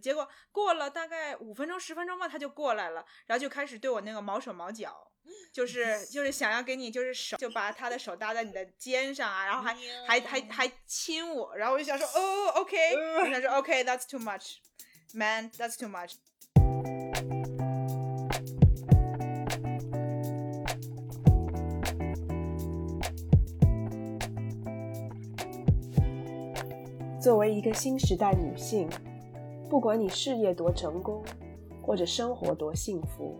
结果过了大概五分钟十分钟吧，他就过来了，然后就开始对我那个毛手毛脚，就是就是想要给你就是手就把他的手搭在你的肩上啊，然后还还还还亲我，然后我就想说哦，OK，我想说 OK，that's too much，man，that's too much。作为一个新时代女性，不管你事业多成功，或者生活多幸福，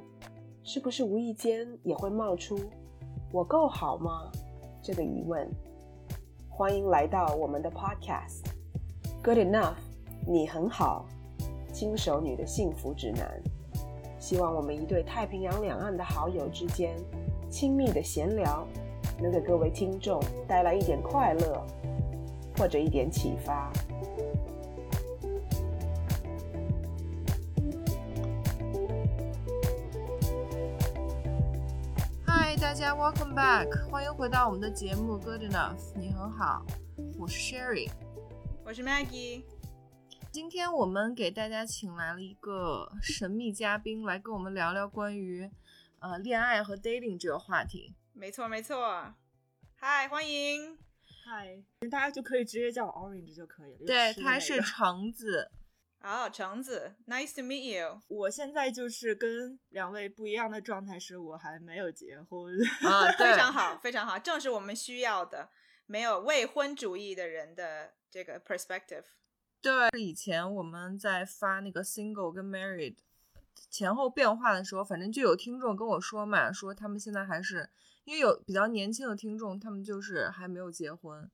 是不是无意间也会冒出“我够好吗”这个疑问？欢迎来到我们的 Podcast，Good Enough，你很好，金手女的幸福指南。希望我们一对太平洋两岸的好友之间亲密的闲聊，能给各位听众带来一点快乐。或者一点启发。大家，Welcome back，欢迎回到我们的节目 Good Enough，你很好，我是 Sherry，我是 Maggie。今天我们给大家请来了一个神秘嘉宾，来跟我们聊聊关于呃恋爱和 dating 这个话题。没错，没错。嗨，欢迎。嗨，大家就可以直接叫我 Orange 就可以了。对，他 是橙子。哦，橙子，Nice to meet you。我现在就是跟两位不一样的状态，是我还没有结婚。啊，非常好，非常好，正是我们需要的，没有未婚主义的人的这个 perspective。对，以前我们在发那个 single 跟 married 前后变化的时候，反正就有听众跟我说嘛，说他们现在还是。因为有比较年轻的听众，他们就是还没有结婚，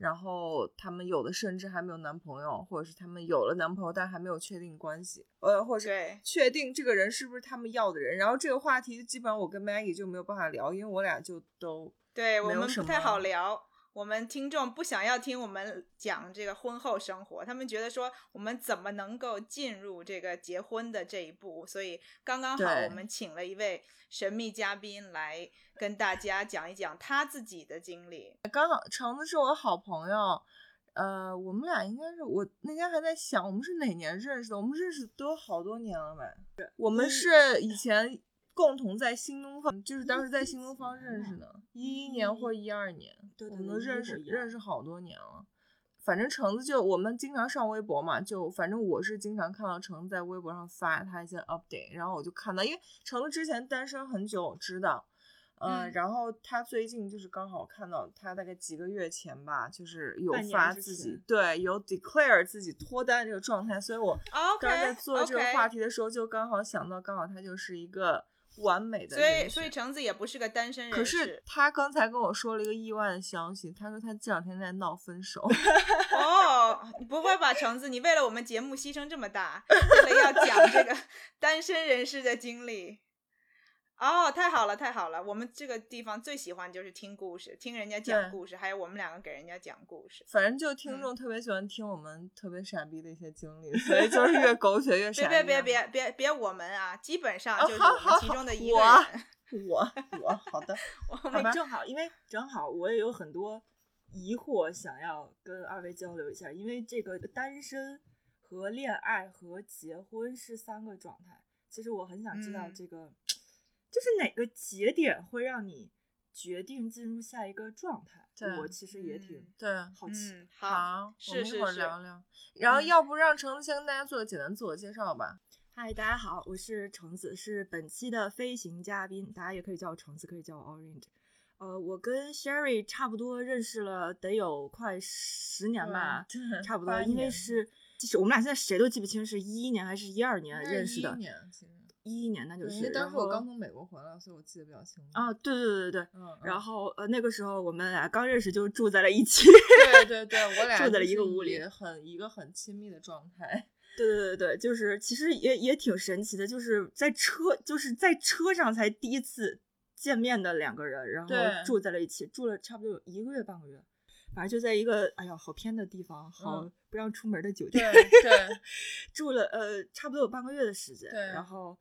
然后他们有的甚至还没有男朋友，或者是他们有了男朋友但还没有确定关系，呃，或者确定这个人是不是他们要的人。然后这个话题基本上我跟 Maggie 就没有办法聊，因为我俩就都对我们不太好聊。我们听众不想要听我们讲这个婚后生活，他们觉得说我们怎么能够进入这个结婚的这一步，所以刚刚好我们请了一位神秘嘉宾来跟大家讲一讲他自己的经历。刚好橙子是我好朋友，呃，我们俩应该是我那天还在想我们是哪年认识的，我们认识都有好多年了吧？我们是以前。共同在新东方，就是当时在新东方认识的，一一年或一二年，我们认识认识好多年了。反正橙子就我们经常上微博嘛，就反正我是经常看到橙子在微博上发他一些 update，然后我就看到，因为橙子之前单身很久，知道，嗯，然后他最近就是刚好看到他大概几个月前吧，就是有发自己对有 declare 自己脱单这个状态，所以我刚才在做这个话题的时候就刚好想到，刚好他就是一个。完美的，所以所以橙子也不是个单身人可是他刚才跟我说了一个意外的消息，他说他这两天在闹分手。哦，你不会吧，橙子？你为了我们节目牺牲这么大，为了要讲这个 单身人士的经历。哦，太好了，太好了！我们这个地方最喜欢就是听故事，听人家讲故事，还有我们两个给人家讲故事。反正就听众特别喜欢听我们特别傻逼的一些经历，所以就是越狗血越傻逼。别别别别别别我们啊，基本上就是我们其中的一个人。我我好的，我们正好，因为正好我也有很多疑惑想要跟二位交流一下，因为这个单身和恋爱和结婚是三个状态，其实我很想知道这个。就是哪个节点会让你决定进入下一个状态？我其实也挺对好奇。好，是是是。聊聊。然后要不让橙子先跟大家做个简单自我介绍吧。嗨，大家好，我是橙子，是本期的飞行嘉宾，大家也可以叫我橙子，可以叫我 Orange。呃，我跟 Sherry 差不多认识了得有快十年吧，差不多，因为是就是我们俩现在谁都记不清是一一年还是一二年认识的。一一年那就是，因为当时我刚从美国回来，所以我记得比较清楚。啊，对对对对对，嗯。然后呃，那个时候我们俩刚认识就住在了一起。对对对，我俩住在了一个屋里，很一个很亲密的状态。对对对对，就是其实也也挺神奇的，就是在车就是在车上才第一次见面的两个人，然后住在了一起，住了差不多有一个月半个月，反正就在一个哎呀好偏的地方，好不让出门的酒店。对对，住了呃差不多有半个月的时间，然后。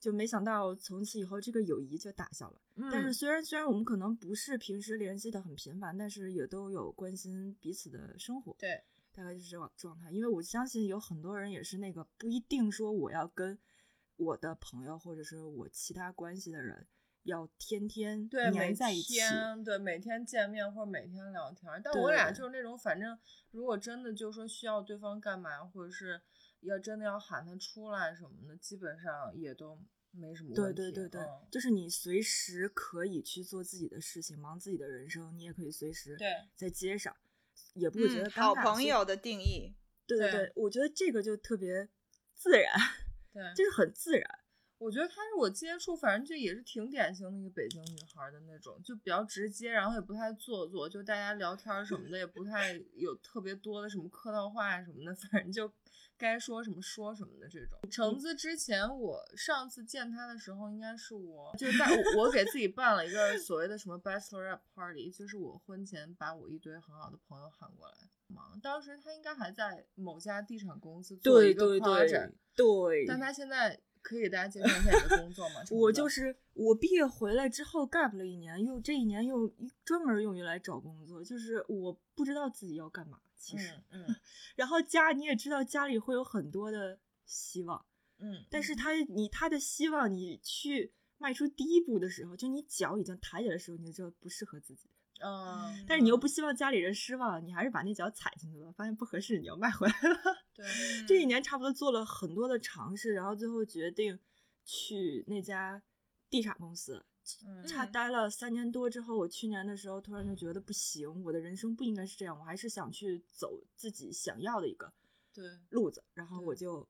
就没想到从此以后这个友谊就打消了。但是虽然虽然我们可能不是平时联系的很频繁，但是也都有关心彼此的生活。对大概就是这种状态。因为我相信有很多人也是那个不一定说我要跟我的朋友或者是我其他关系的人要天天对黏在一起，对每天见面或者每天聊天。但我俩就是那种，反正如果真的就说需要对方干嘛，或者是要真的要喊他出来什么的，基本上也都。没什么问题。对对对对，就是你随时可以去做自己的事情，忙自己的人生，你也可以随时对在街上，也不会觉得好朋友的定义。对对对，我觉得这个就特别自然，对，就是很自然。我觉得她是我接触，反正就也是挺典型的一个北京女孩的那种，就比较直接，然后也不太做作，就大家聊天什么的也不太有特别多的什么客套话什么的，反正就。该说什么说什么的这种。橙子之前我上次见他的时候，应该是我就在我给自己办了一个所谓的什么 bachelor party，就是我婚前把我一堆很好的朋友喊过来忙。当时他应该还在某家地产公司做一个 project，对。但他现在可以给大家介绍一下你的工作吗？我就是我毕业回来之后 gap 了一年，又这一年又专门用于来找工作，就是我不知道自己要干嘛。其实，嗯，然后家你也知道，家里会有很多的希望，嗯，但是他你他的希望，你去迈出第一步的时候，就你脚已经抬起来的时候，你就知道不适合自己，嗯，但是你又不希望家里人失望，你还是把那脚踩进去了，发现不合适，你要迈回来了。对，这一年差不多做了很多的尝试，然后最后决定去那家地产公司。他待了三年多之后，我去年的时候突然就觉得不行，我的人生不应该是这样，我还是想去走自己想要的一个对路子，然后我就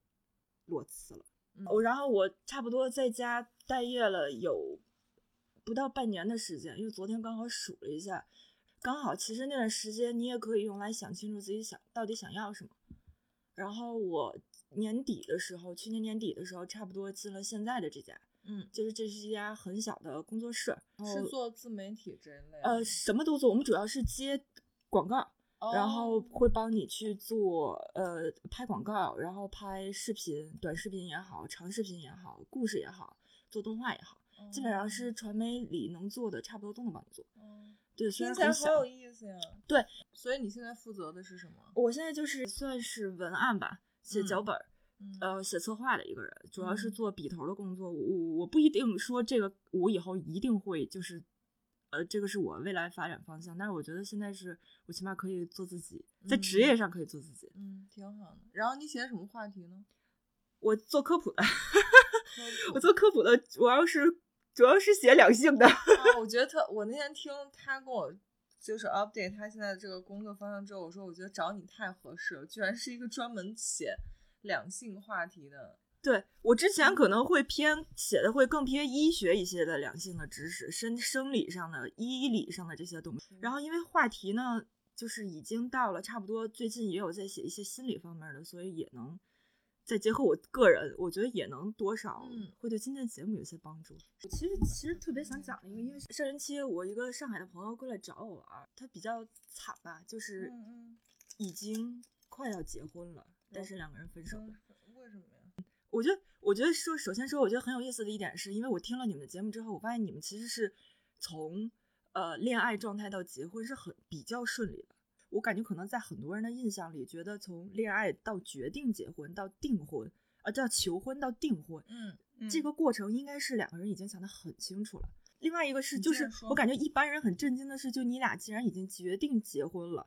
裸辞了。我然后我差不多在家待业了有不到半年的时间，因为昨天刚好数了一下，刚好其实那段时间你也可以用来想清楚自己想到底想要什么。然后我年底的时候，去年年底的时候，差不多进了现在的这家。嗯，就是这是一家很小的工作室，是做自媒体这一类，呃，什么都做。我们主要是接广告，然后会帮你去做，呃，拍广告，然后拍视频，短视频也好，长视频也好，故事也好，做动画也好，基本上是传媒里能做的，差不多都能帮你做。对，听起来好有意思呀。对，所以你现在负责的是什么？我现在就是算是文案吧，写脚本。呃，写策划的一个人，主要是做笔头的工作。我我不一定说这个，我以后一定会就是，呃，这个是我未来发展方向。但是我觉得现在是我起码可以做自己，在职业上可以做自己，嗯，挺好的。然后你写什么话题呢？我做科普的，我做科普的，主要是主要是写两性的。我觉得特，我那天听他跟我就是 update 他现在这个工作方向之后，我说我觉得找你太合适了，居然是一个专门写。两性话题的，对我之前可能会偏写的会更偏医学一些的两性的知识，生生理上的、医理上的这些东西。然后因为话题呢，就是已经到了差不多，最近也有在写一些心理方面的，所以也能再结合我个人，我觉得也能多少会对今天的节目有些帮助。其实其实特别想讲一个，因为上人期我一个上海的朋友过来找我玩，他比较惨吧，就是已经快要结婚了。但是两个人分手了，为什么呀？我觉得，我觉得说，首先说，我觉得很有意思的一点是，因为我听了你们的节目之后，我发现你们其实是从呃恋爱状态到结婚是很比较顺利的。我感觉可能在很多人的印象里，觉得从恋爱到决定结婚到订婚，啊叫求婚到订婚，嗯，这个过程应该是两个人已经想得很清楚了。另外一个是，就是我感觉一般人很震惊的是，就你俩既然已经决定结婚了。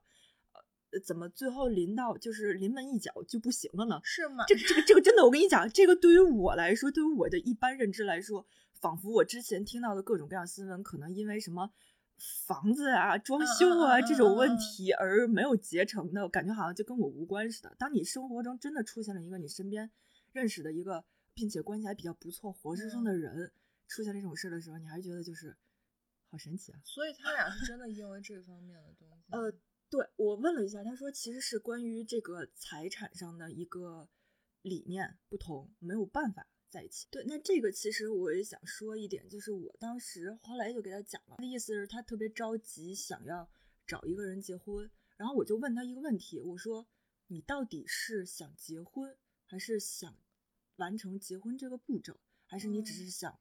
怎么最后临到就是临门一脚就不行了呢？是吗？这个这个这个真的，我跟你讲，这个对于我来说，对于我的一般认知来说，仿佛我之前听到的各种各样新闻，可能因为什么房子啊、装修啊这种问题而没有结成的，感觉好像就跟我无关似的。当你生活中真的出现了一个你身边认识的一个，并且关系还比较不错、活生生的人出现这种事的时候，你还觉得就是好神奇啊！所以他俩是真的因为这方面的东西，呃。对我问了一下，他说其实是关于这个财产上的一个理念不同，没有办法在一起。对，那这个其实我也想说一点，就是我当时后来就给他讲了，他的意思是他特别着急想要找一个人结婚，然后我就问他一个问题，我说你到底是想结婚，还是想完成结婚这个步骤，还是你只是想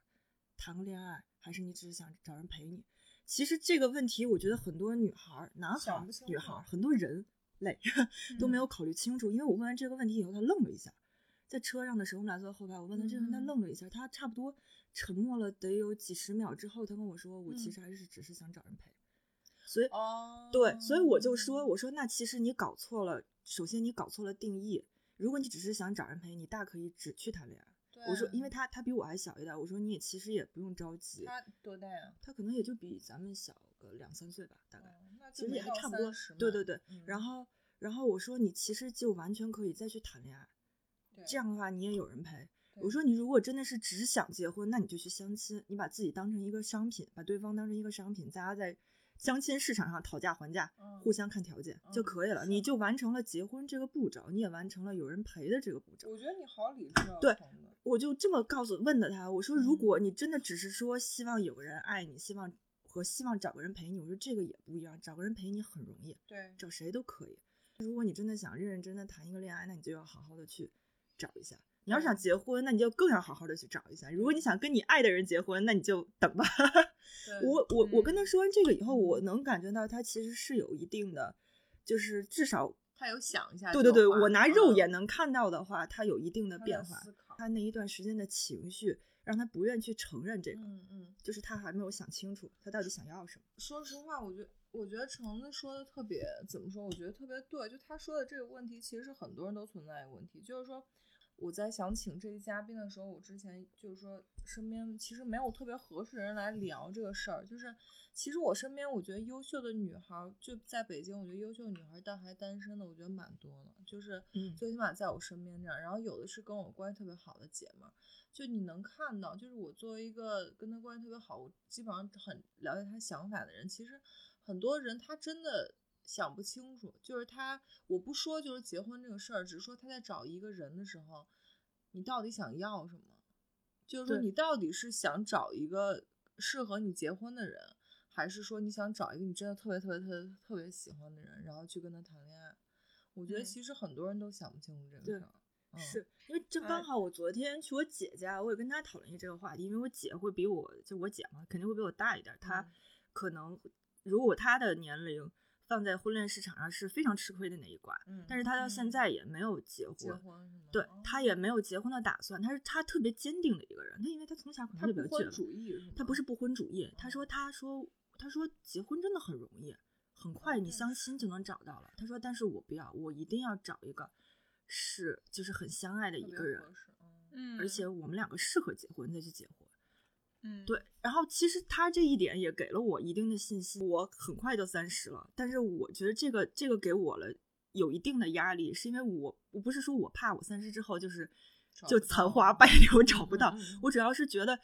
谈个恋爱，还是你只是想找人陪你？其实这个问题，我觉得很多女孩、男孩、女孩，很多人类，都没有考虑清楚。因为我问完这个问题以后，他愣了一下，在车上的时候，我们俩坐在后排，我问他这个，他愣了一下，他差不多沉默了得有几十秒之后，他跟我说，我其实还是只是想找人陪。所以，对，所以我就说，我说那其实你搞错了，首先你搞错了定义。如果你只是想找人陪，你大可以只去谈恋爱。我说，因为他他比我还小一点，我说你也其实也不用着急。他多大呀？他可能也就比咱们小个两三岁吧，大概。其实也还差不多。对对对。然后然后我说你其实就完全可以再去谈恋爱，这样的话你也有人陪。我说你如果真的是只想结婚，那你就去相亲，你把自己当成一个商品，把对方当成一个商品，大家在。相亲市场上讨价还价，互相看条件就可以了，你就完成了结婚这个步骤，你也完成了有人陪的这个步骤。我觉得你好理智啊。对，我就这么告诉问的他，我说如果你真的只是说希望有个人爱你，希望和希望找个人陪你，我说这个也不一样，找个人陪你很容易，对，找谁都可以。如果你真的想认认真真谈一个恋爱，那你就要好好的去找一下。你要想结婚，那你就更要好好的去找一下。如果你想跟你爱的人结婚，那你就等吧。我我我跟他说完这个以后，我能感觉到他其实是有一定的，就是至少他有想一下。对对对，我拿肉眼能看到的话，他有一定的变化。他那一段时间的情绪让他不愿去承认这个，嗯嗯，就是他还没有想清楚他到底想要什么。说实话，我觉得我觉得橙子说的特别怎么说？我觉得特别对。就他说的这个问题，其实是很多人都存在一个问题，就是说。我在想请这些嘉宾的时候，我之前就是说身边其实没有特别合适的人来聊这个事儿。就是其实我身边我觉得优秀的女孩就在北京，我觉得优秀的女孩但还单身的，我觉得蛮多的。就是最起码在我身边这样，然后有的是跟我关系特别好的姐们儿，就你能看到，就是我作为一个跟她关系特别好，我基本上很了解她想法的人，其实很多人她真的。想不清楚，就是他，我不说就是结婚这个事儿，只是说他在找一个人的时候，你到底想要什么？就是说你到底是想找一个适合你结婚的人，还是说你想找一个你真的特别特别特别特别喜欢的人，然后去跟他谈恋爱？我觉得其实很多人都想不清楚这个事儿。是因为这刚好我昨天去我姐家，我也跟她讨论一下这个话题，因为我姐会比我就我姐嘛，肯定会比我大一点，她可能如果她的年龄。放在婚恋市场上是非常吃亏的那一关，嗯，但是他到现在也没有结婚，结婚对他也没有结婚的打算，他是他特别坚定的一个人，他因为他从小可能就比较不婚主义，他不是不婚主义，他说他说他说结婚真的很容易，很快你相亲就能找到了，他说但是我不要，我一定要找一个是就是很相爱的一个人，嗯，而且我们两个适合结婚再去结婚。嗯，对，然后其实他这一点也给了我一定的信息。我很快就三十了，但是我觉得这个这个给我了有一定的压力，是因为我我不是说我怕我三十之后就是就残花败。柳找不到，我主要是觉得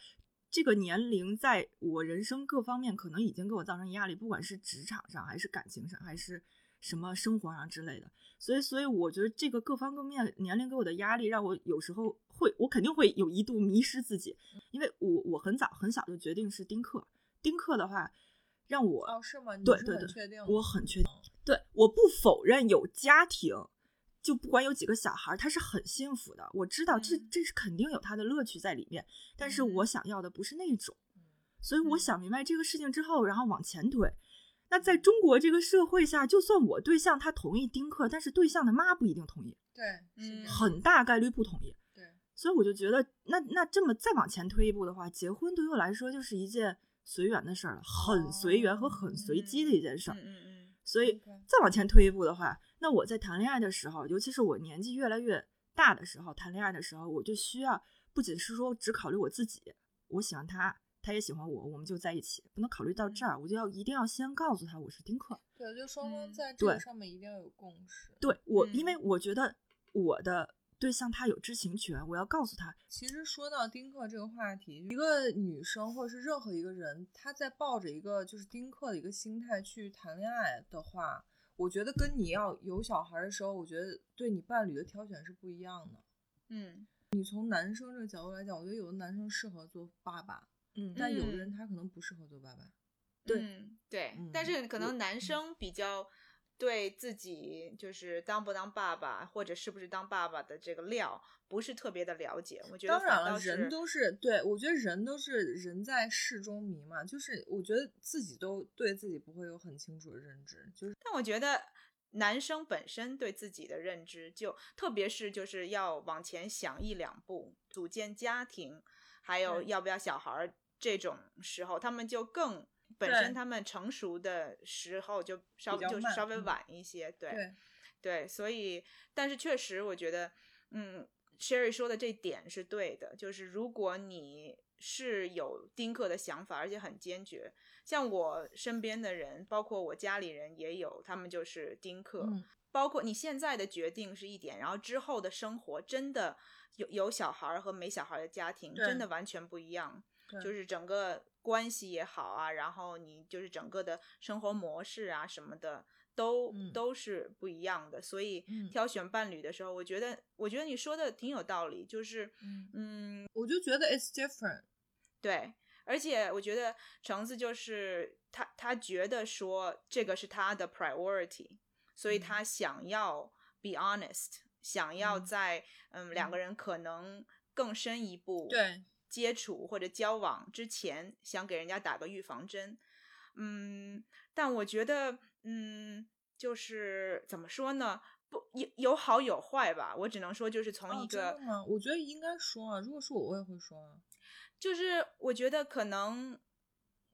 这个年龄在我人生各方面可能已经给我造成压力，不管是职场上还是感情上还是什么生活上之类的。所以，所以我觉得这个各方各面年龄给我的压力，让我有时候会，我肯定会有一度迷失自己，因为我我很早很小就决定是丁克，丁克的话让我哦是吗？对对对，我很确定。对，我不否认有家庭，就不管有几个小孩，他是很幸福的。我知道这这是肯定有他的乐趣在里面，但是我想要的不是那种。所以我想明白这个事情之后，然后往前推。那在中国这个社会下，就算我对象他同意丁克，但是对象的妈不一定同意，对，嗯，很大概率不同意，对，所以我就觉得，那那这么再往前推一步的话，结婚对于我来说就是一件随缘的事儿了，很随缘和很随机的一件事儿，嗯嗯，所以再往前推一步的话，那我在谈恋爱的时候，尤其是我年纪越来越大的时候，谈恋爱的时候，我就需要不仅是说只考虑我自己，我喜欢他。他也喜欢我，我们就在一起。不能考虑到这儿，我就要一定要先告诉他我是丁克。对，就双方在这个上面一定要有共识。对我，因为我觉得我的对象他有知情权，我要告诉他。其实说到丁克这个话题，一个女生或者是任何一个人，他在抱着一个就是丁克的一个心态去谈恋爱的话，我觉得跟你要有小孩的时候，我觉得对你伴侣的挑选是不一样的。嗯，你从男生这个角度来讲，我觉得有的男生适合做爸爸。嗯，但有的人他可能不适合做爸爸，对对，但是可能男生比较对自己就是当不当爸爸或者是不是当爸爸的这个料不是特别的了解。我觉得当然了，人都是对我觉得人都是人在事中迷嘛，就是我觉得自己都对自己不会有很清楚的认知，就是但我觉得。男生本身对自己的认知，就特别是就是要往前想一两步，组建家庭，还有要不要小孩儿这种时候，他们就更本身他们成熟的时候就稍就是稍微晚一些，对对，所以但是确实我觉得，嗯，Sherry 说的这点是对的，就是如果你是有丁克的想法，而且很坚决。像我身边的人，包括我家里人也有，他们就是丁克。包括你现在的决定是一点，然后之后的生活真的有有小孩和没小孩的家庭真的完全不一样，就是整个关系也好啊，然后你就是整个的生活模式啊什么的都都是不一样的。所以挑选伴侣的时候，我觉得我觉得你说的挺有道理，就是嗯，我就觉得 it's different，对。而且我觉得橙子就是他，他觉得说这个是他的 priority，所以他想要 be honest，想要在嗯两个人可能更深一步对接触或者交往之前，想给人家打个预防针。嗯，但我觉得嗯就是怎么说呢？不有有好有坏吧？我只能说就是从一个，我觉得应该说啊，如果是我，我也会说啊。就是我觉得可能，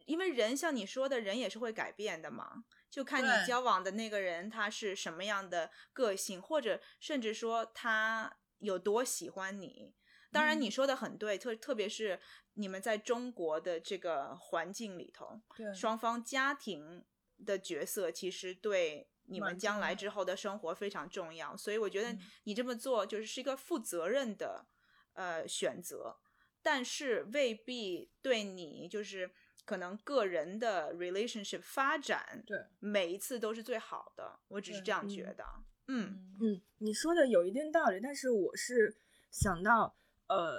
因为人像你说的，人也是会改变的嘛。就看你交往的那个人他是什么样的个性，或者甚至说他有多喜欢你。当然你说的很对，特特别是你们在中国的这个环境里头，双方家庭的角色其实对你们将来之后的生活非常重要。所以我觉得你这么做就是是一个负责任的呃选择。但是未必对你就是可能个人的 relationship 发展，对每一次都是最好的。我只是这样觉得。嗯嗯，你说的有一定道理，但是我是想到，呃，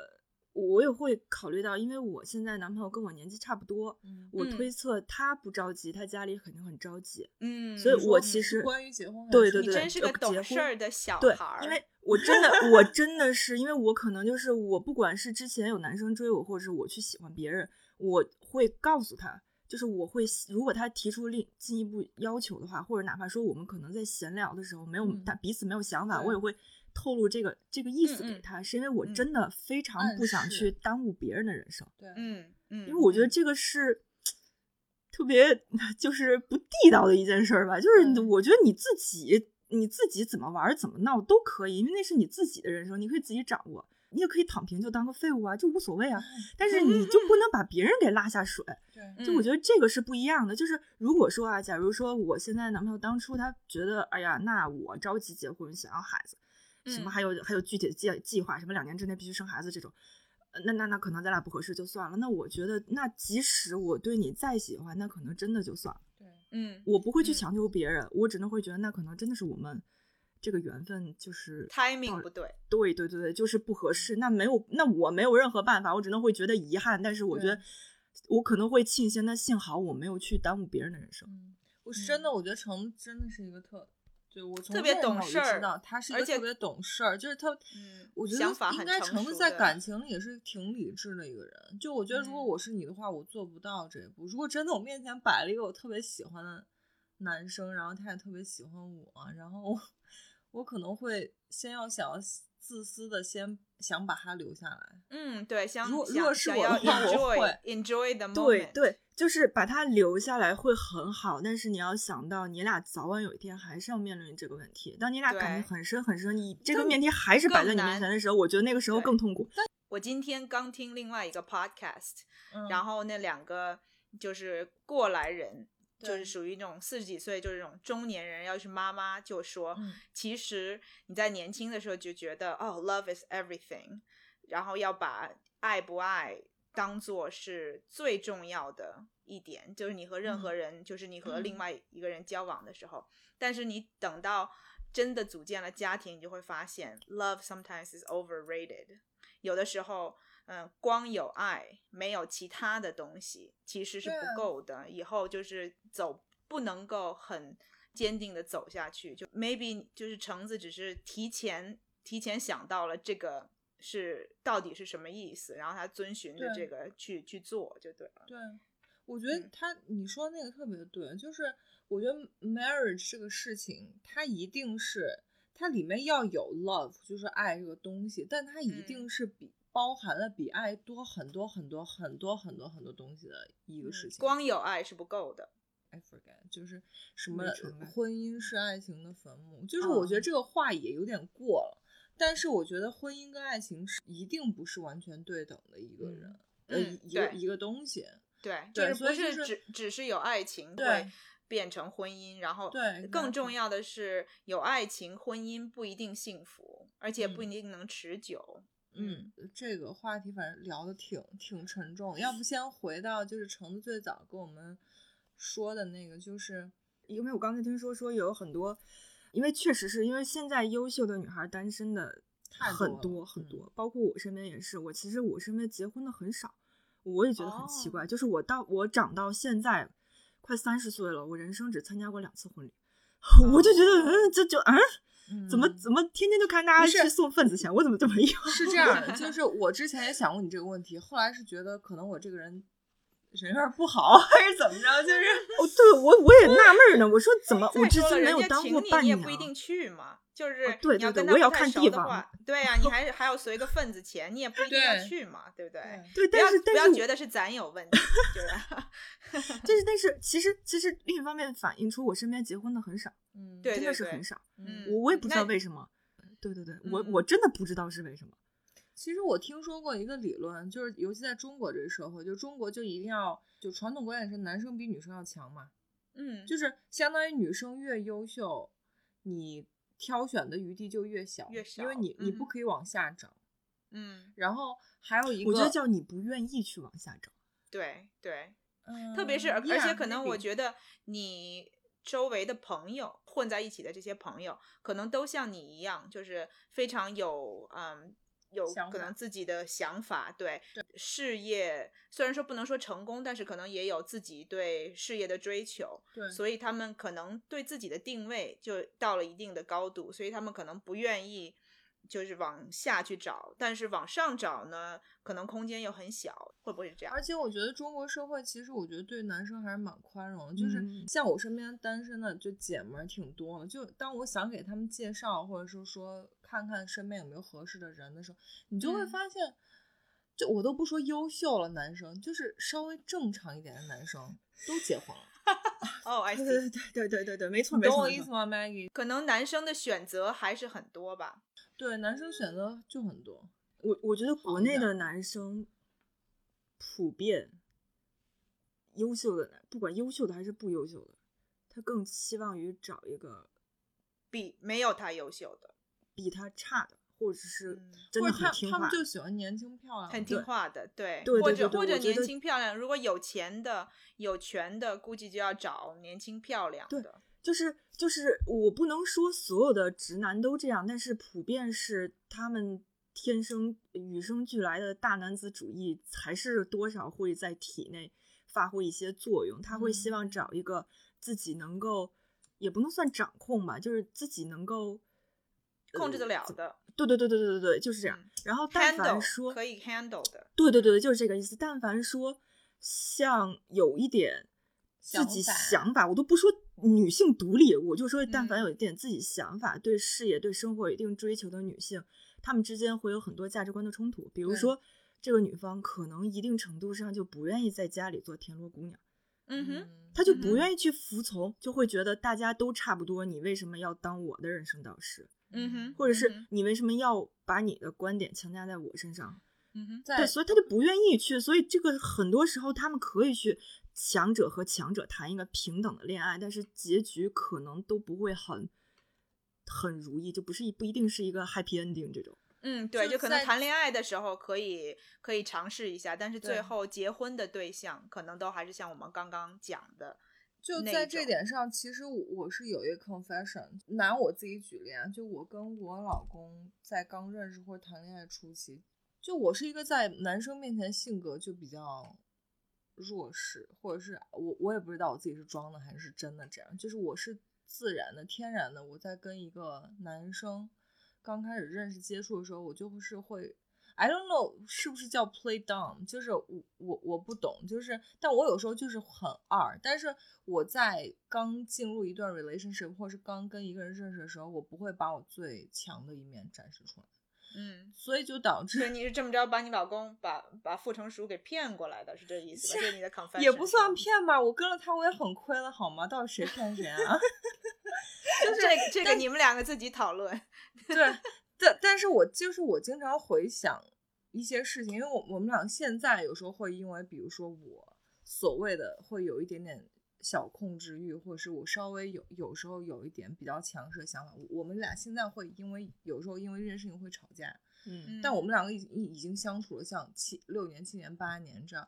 我也会考虑到，因为我现在男朋友跟我年纪差不多，我推测他不着急，他家里肯定很着急。嗯，所以我其实关于结婚，对对对，你真是个懂事儿的小孩儿，因为。我真的，我真的是，因为我可能就是我，不管是之前有男生追我，或者是我去喜欢别人，我会告诉他，就是我会，如果他提出另进一步要求的话，或者哪怕说我们可能在闲聊的时候没有，他彼此没有想法，我也会透露这个这个意思给他，是因为我真的非常不想去耽误别人的人生。对，嗯嗯，因为我觉得这个是特别就是不地道的一件事儿吧，就是我觉得你自己。你自己怎么玩怎么闹都可以，因为那是你自己的人生，你可以自己掌握。你也可以躺平就当个废物啊，就无所谓啊。但是你就不能把别人给拉下水。对，就我觉得这个是不一样的。就是如果说啊，假如说我现在男朋友当初他觉得，哎呀，那我着急结婚想要孩子，什么还有还有具体的计计划，什么两年之内必须生孩子这种，那那那可能咱俩不合适就算了。那我觉得，那即使我对你再喜欢，那可能真的就算了。对嗯，我不会去强求别人，我只能会觉得那可能真的是我们这个缘分就是 timing 不对，对对对对，就是不合适。那没有，那我没有任何办法，我只能会觉得遗憾。但是我觉得我可能会庆幸，那幸好我没有去耽误别人的人生。我是真的，我觉得成真的是一个特。对我特别懂事儿，他是一个特别懂事儿，就是他，我觉得应该橙子在感情里也是挺理智的一个人。就我觉得，如果我是你的话，我做不到这一步。如果真的我面前摆了一个我特别喜欢的男生，然后他也特别喜欢我，然后 我可能会先要想要自私的先想把它留下来。嗯，对，想如果如果是我的话，我会 enjoy the moment。对对。就是把它留下来会很好，但是你要想到，你俩早晚有一天还是要面临这个问题。当你俩感情很深很深，你这个面题还是摆在你面前的时候，我觉得那个时候更痛苦。我今天刚听另外一个 podcast，然后那两个就是过来人，就是属于那种四十几岁，就是这种中年人，要是妈妈就说，其实你在年轻的时候就觉得，哦，love is everything，然后要把爱不爱。当做是最重要的一点，就是你和任何人，就是你和另外一个人交往的时候。但是你等到真的组建了家庭，你就会发现，love sometimes is overrated。有的时候，嗯，光有爱没有其他的东西，其实是不够的。以后就是走不能够很坚定的走下去。就 maybe 就是橙子只是提前提前想到了这个。是到底是什么意思？然后他遵循着这个去去做就对了。对，我觉得嗯他你说那个特别对，就是我觉得 marriage 这个事情，它一定是它里面要有 love，就是爱这个东西，但它一嗯定是比、包含了比爱多很多很多很多很多很多东西的一个事情。嗯光有爱是不够的。I forget，就是什么婚姻是爱情的坟墓，就是我觉得哦这个话也有点过了。但是我觉得婚姻跟爱情是一定不是完全对等的一个人，呃，嗯对一一个一个东西。对，对就是不是只只是有爱情对会变成婚姻，然后对更重要的是有爱情，婚姻不一定幸福，而且不一嗯定能持久。嗯，这个话题反正聊的挺挺沉重，要不先回到就是橙子最早跟我们说的那个，就是因为我刚才听说说有很多，因为确实是因为现在优秀的女孩单身的太多了很多很嗯多，包括我身边也是。我其实我身边结婚的很少，我也觉得很奇怪。哦就是我到我长到现在快三十岁了，我人生只参加过两次婚礼，我就觉得嗯，这就嗯。怎么嗯怎么天天就看大家去送份子钱，我怎么这么有？是这样的，就 是我之前也想过你这个问题，后来是觉得可能我这个人人缘不好，还是怎么着，就是哦，对我我也纳闷儿呢，我说怎么我至今没有当过，伴娘？你也不一定去嘛。就是你要对对我也要跟他不太看地方熟的话，对呀、你还还要随个份子钱，你也不一定要去嘛，对不对？对，但是但不要觉得是咱有问题，就是 但是但是其实其实另一方面反映出我身边结婚的很少，嗯，对真的是很少。嗯我我也不知道那为什么。对对对，我嗯我真的不知道是为什么。其实我听说过一个理论，就是尤其在中国这个社会，就中国就一定要就传统观念是男生比女生要强嘛，嗯，就是相当于女生越优秀，你挑选的余地就越小，越因为少你你不嗯可以往下找。嗯，然后还有一个，我觉得叫你不愿意去往下找。对对，嗯，特别是而而且可能我觉得你周围的朋友混在一起的这些朋友，可能都像你一样，就是非常有嗯。有可能自己的想法，对事业虽然说不能说成功，但是可能也有自己对事业的追求，对，所以他们可能对自己的定位就到了一定的高度，所以他们可能不愿意就是往下去找，但是往上找呢，可能空间又很小，会不会是这样而？且我觉得中国社会其实我觉得对男生还是蛮宽容的，就是嗯。像我身边单身的就姐们儿挺多的，就当我想给他们介绍，或者是说看看身边有没有合适的人的时候，你就会嗯发现，就我都不说优秀了男生，就是稍微正常一点的男生都结婚了，哦，I 对 see，对对对对对对，没错没错没错。懂我意思吗，Maggie？可能男生的选择还是很多吧。对，男生选择就很多，我我觉得国内的男生普遍优秀的男，不管优秀的还是不优秀的，他更期望于找一个比没有他优秀的，比他差的，或者是嗯真的或者他很听话。他们就喜欢年轻漂亮，很听话的，对，或者或者年轻漂亮，如果有钱的、有权的，估计就要找年轻漂亮对的。就是就是，我不能说所有的直男都这样，但是普遍是他们天生与生俱来的大男子主义，还是多少会在体内发挥一些作用。他会希望找一个自己能够，也不能算掌控吧，就是自己能够控制得了呃的对对对对对对对，就是这样。嗯然后但凡说可以 handle 的，对对对，就是这个意思。但凡说像有一点自己想法，我都不说女性独立，我就说但凡嗯有一点自己想法、对事业、对生活有一定追求的女性，她们之间会有很多价值观的冲突。比如对说，这个女方可能一定程度上就不愿意在家里做田螺姑娘，嗯哼，她就不愿意去服从，就会觉得大家都差不多，你为什么要当我的人生导师？嗯哼，或者是你为什么要把你的观点强加在我身上？嗯哼，在对，所以他就不愿意去，所以这个很多时候他们可以去强者和强者谈一个平等的恋爱，但是结局可能都不会很很如意，就不是一不一定是一个 happy ending 这种。嗯，对，就就可能谈恋爱的时候可以可以尝试一下，但是最后结婚的对象可能都还是像我们刚刚讲的，就在这点上，其实我我是有一个 confession，拿我自己举例啊，就我跟我老公在刚认识或者谈恋爱初期，就我是一个在男生面前性格就比较弱势，或者是我我也不知道我自己是装的还是真的这样，就是我是自然的、天然的，我在跟一个男生刚开始认识接触的时候，我就是会 I don't know 是不是叫 play dumb，就是我我我不懂，就是但我有时候就是很二，但是我在刚进入一段 relationship 或是刚跟一个人认识的时候，我不会把我最强的一面展示出来。嗯，所以就导致你是这么着把你老公把把傅成熟给骗过来的，是这意思吧？这是你的 confession 也不算骗吧，我跟了他我也很亏了，好吗？到底谁骗谁啊？就是这个这个你们两个自己讨论。对，但但是我就是我经常回想一些事情，因为我我们俩现在有时候会因为，比如说我所谓的会有一点点小控制欲，或者是我稍微有有时候有一点比较强势的想法，我们俩现在会因为有时候因为这件事情会吵架，嗯，但我们两个已已已经相处了像七六年、七年、八年这样，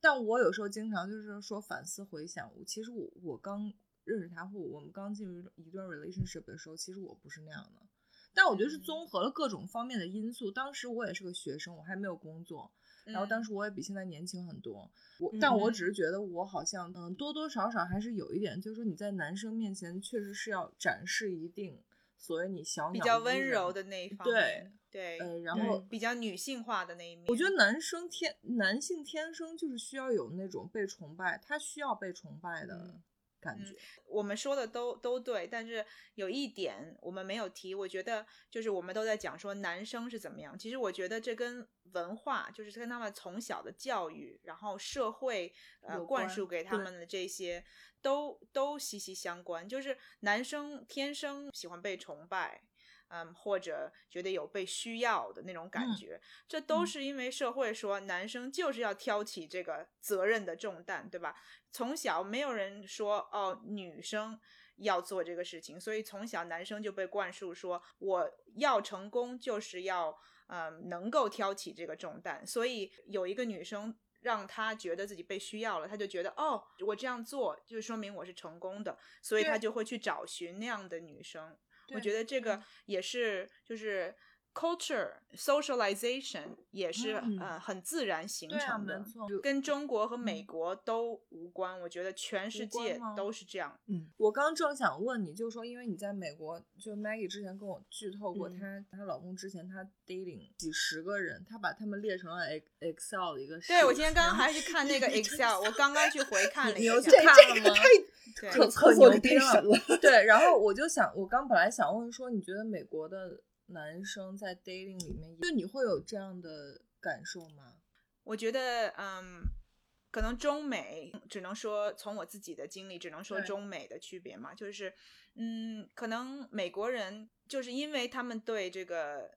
但我有时候经常就是说反思回想，其实我我刚认识他或我们刚进入一段 relationship 的时候，其实我不是那样的。但我觉得是综合了各种方面的因素。当时我也是个学生，我还没有工作，然后当时我也比现在年轻很多。我，但我只是觉得我好像，嗯，多多少少还是有一点，就是说你在男生面前确实是要展示一定所谓你小比较温柔的那一方对，对，呃，然后比较女性化的那一面。我觉得男生天男性天生就是需要有那种被崇拜，他需要被崇拜的。感觉我们说的都都对，但是有一点我们没有提。我觉得就是我们都在讲说男生是怎么样，其实我觉得这跟文化，就是跟他们从小的教育，然后社会呃灌输给他们的这些都都息息相关。就是男生天生喜欢被崇拜。嗯，或者觉得有被需要的那种感觉，这都是因为社会说男生就是要挑起这个责任的重担，对吧？从小没有人说哦，女生要做这个事情，所以从小男生就被灌输说我要成功就是要嗯能够挑起这个重担，所以有一个女生让他觉得自己被需要了，他就觉得哦，我这样做就说明我是成功的，所以他就会去找寻那样的女生。我觉得这个也是，就是 culture socialization 也是呃很自然形成的，跟中国和美国都无关。我觉得全世界都是这样。嗯，我刚正想问你，就是说，因为你在美国，就 Maggie 之前跟我剧透过，她她老公之前她 dating 几十个人，她把他们列成了 Excel 的一个。对，我今天刚刚还去看那个 Excel，我刚刚去回看了一下。这这个太可可牛逼了。对，然后我就想，我刚本来想问说，你觉得美国的？男生在 dating 里面，就你会有这样的感受吗？我觉得，嗯，可能中美只能说从我自己的经历，只能说中美的区别嘛。就是，嗯，可能美国人就是因为他们对这个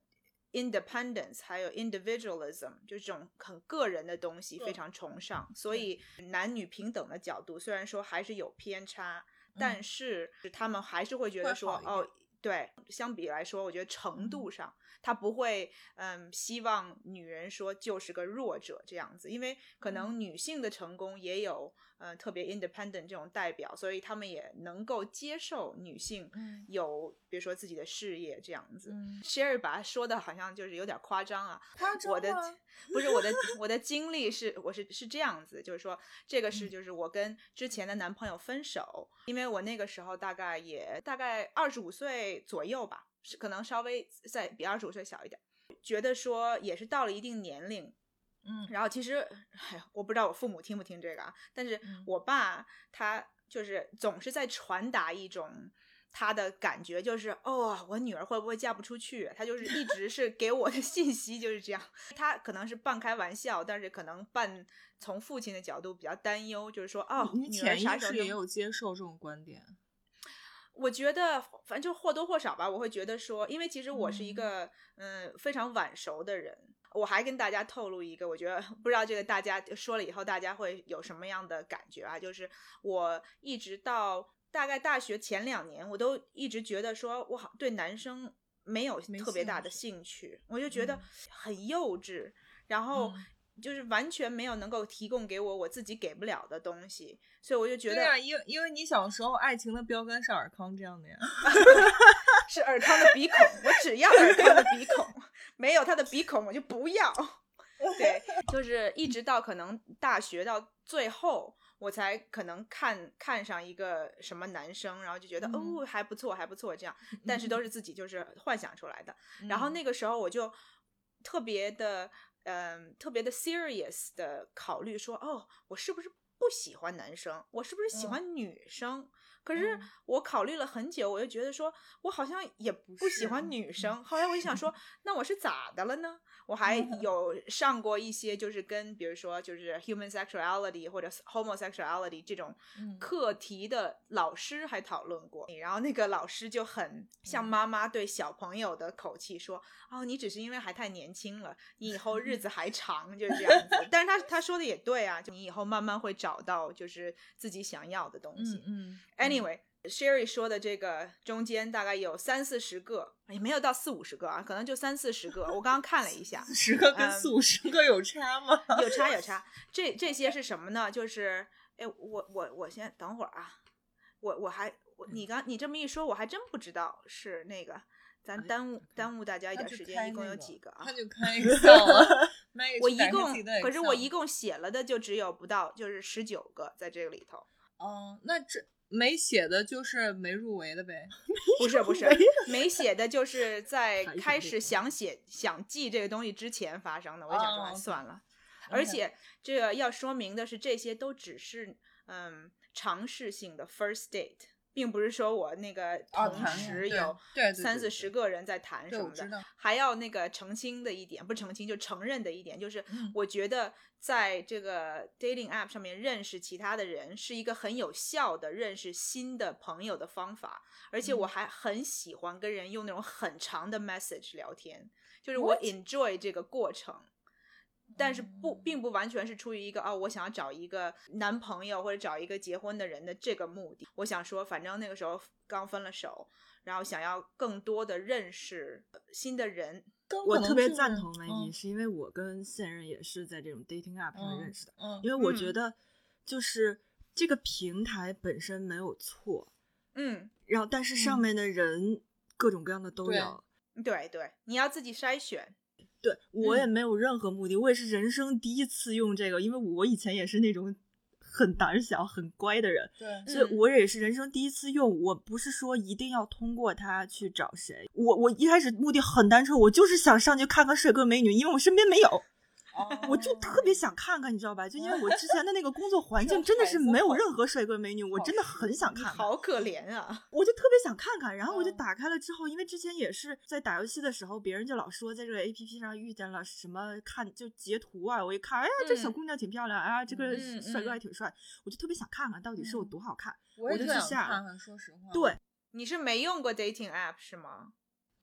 independence 还有 individualism 就这种很个人的东西非常崇尚，所以男女平等的角度虽然说还是有偏差，但是他们还是会觉得说，哦。对，相比来说，我觉得程度上，他不会，嗯，希望女人说就是个弱者这样子，因为可能女性的成功也有。呃，特别 independent 这种代表，所以他们也能够接受女性有，比如说自己的事业这样子。Sherry 把它说的好像就是有点夸张啊，夸张我的不是我的，我的经历是，我是是这样子，就是说这个是就是我跟之前的男朋友分手，因为我那个时候大概也大概二十五岁左右吧，是可能稍微再比二十五岁小一点，觉得说也是到了一定年龄。嗯，然后其实，哎呀，我不知道我父母听不听这个啊，但是我爸他就是总是在传达一种他的感觉，就是哦，我女儿会不会嫁不出去？他就是一直是给我的信息就是这样。他可能是半开玩笑，但是可能半从父亲的角度比较担忧，就是说，哦，你潜意识也有接受这种观点？我觉得反正就或多或少吧，我会觉得说，因为其实我是一个嗯非常晚熟的人。我还跟大家透露一个，我觉得不知道这个大家说了以后，大家会有什么样的感觉啊？就是我一直到大概大学前两年，我都一直觉得说我好对男生没有特别大的兴趣，我就觉得很幼稚，然后就是完全没有能够提供给我我自己给不了的东西，所以我就觉得，对啊，因为因为你小时候爱情的标杆是尔康这样的呀，是尔康的鼻孔，我只要尔康的鼻孔。没有他的鼻孔，我就不要。对，就是一直到可能大学到最后，我才可能看看上一个什么男生，然后就觉得哦还不错，还不错这样。但是都是自己就是幻想出来的。然后那个时候我就特别的，嗯，特别的 serious 的考虑说，哦，我是不是不喜欢男生？我是不是喜欢女生？可是我考虑了很久，我又觉得说，我好像也不喜欢女生。后来我就想说，那我是咋的了呢？我还有上过一些，就是跟比如说就是 human sexuality 或者 homosexuality 这种课题的老师还讨论过。然后那个老师就很像妈妈对小朋友的口气说：“哦，你只是因为还太年轻了，你以后日子还长，就是这样子。”但是他他说的也对啊，就你以后慢慢会找到就是自己想要的东西。嗯 Anyway，Sherry 说的这个中间大概有三四十个，也没有到四五十个啊，可能就三四十个。我刚刚看了一下，十个跟四五十个有差吗？有差有差。这这些是什么呢？就是，哎，我我我先等会儿啊，我我还我你刚你这么一说，我还真不知道是那个，咱耽误耽误大家一点时间，一共有几个啊？那就开一个算了。我一共可是我一共写了的就只有不到，就是十九个在这个里头。哦，那这。没写的就是没入围的呗，不是不是，没写的就是在开始想写想记这个东西之前发生的。我想说算了，而且这个要说明的是，这些都只是嗯尝试性的 first date。并不是说我那个同时有三四十个人在谈什么的，还要那个澄清的一点，不澄清就承认的一点，就是我觉得在这个 dating app 上面认识其他的人是一个很有效的认识新的朋友的方法，而且我还很喜欢跟人用那种很长的 message 聊天，就是我 enjoy 这个过程。但是不，并不完全是出于一个哦，我想要找一个男朋友或者找一个结婚的人的这个目的。我想说，反正那个时候刚分了手，然后想要更多的认识新的人。我特别赞同梅迪，是因为我跟现任也是在这种 dating app 上认识的。嗯，因为我觉得就是这个平台本身没有错。嗯，然后但是上面的人各种各样的都有。对对，你要自己筛选。对我也没有任何目的，我也是人生第一次用这个，因为我以前也是那种很胆小、很乖的人，对，所以我也是人生第一次用。我不是说一定要通过它去找谁，我我一开始目的很单纯，我就是想上去看看帅哥美女，因为我身边没有。我就特别想看看，你知道吧？就因为我之前的那个工作环境 真的是没有任何帅哥美女，我真的很想看。好可怜啊！我就特别想看看，然后我就打开了之后，因为之前也是在打游戏的时候，别人就老说在这个 A P P 上遇见了什么看就截图啊，我一看，哎呀，这小姑娘挺漂亮，哎呀，这个帅哥还挺帅，我就特别想看看到底是有多好看。我就去下看看，说实话。对，你是没用过 dating app 是吗？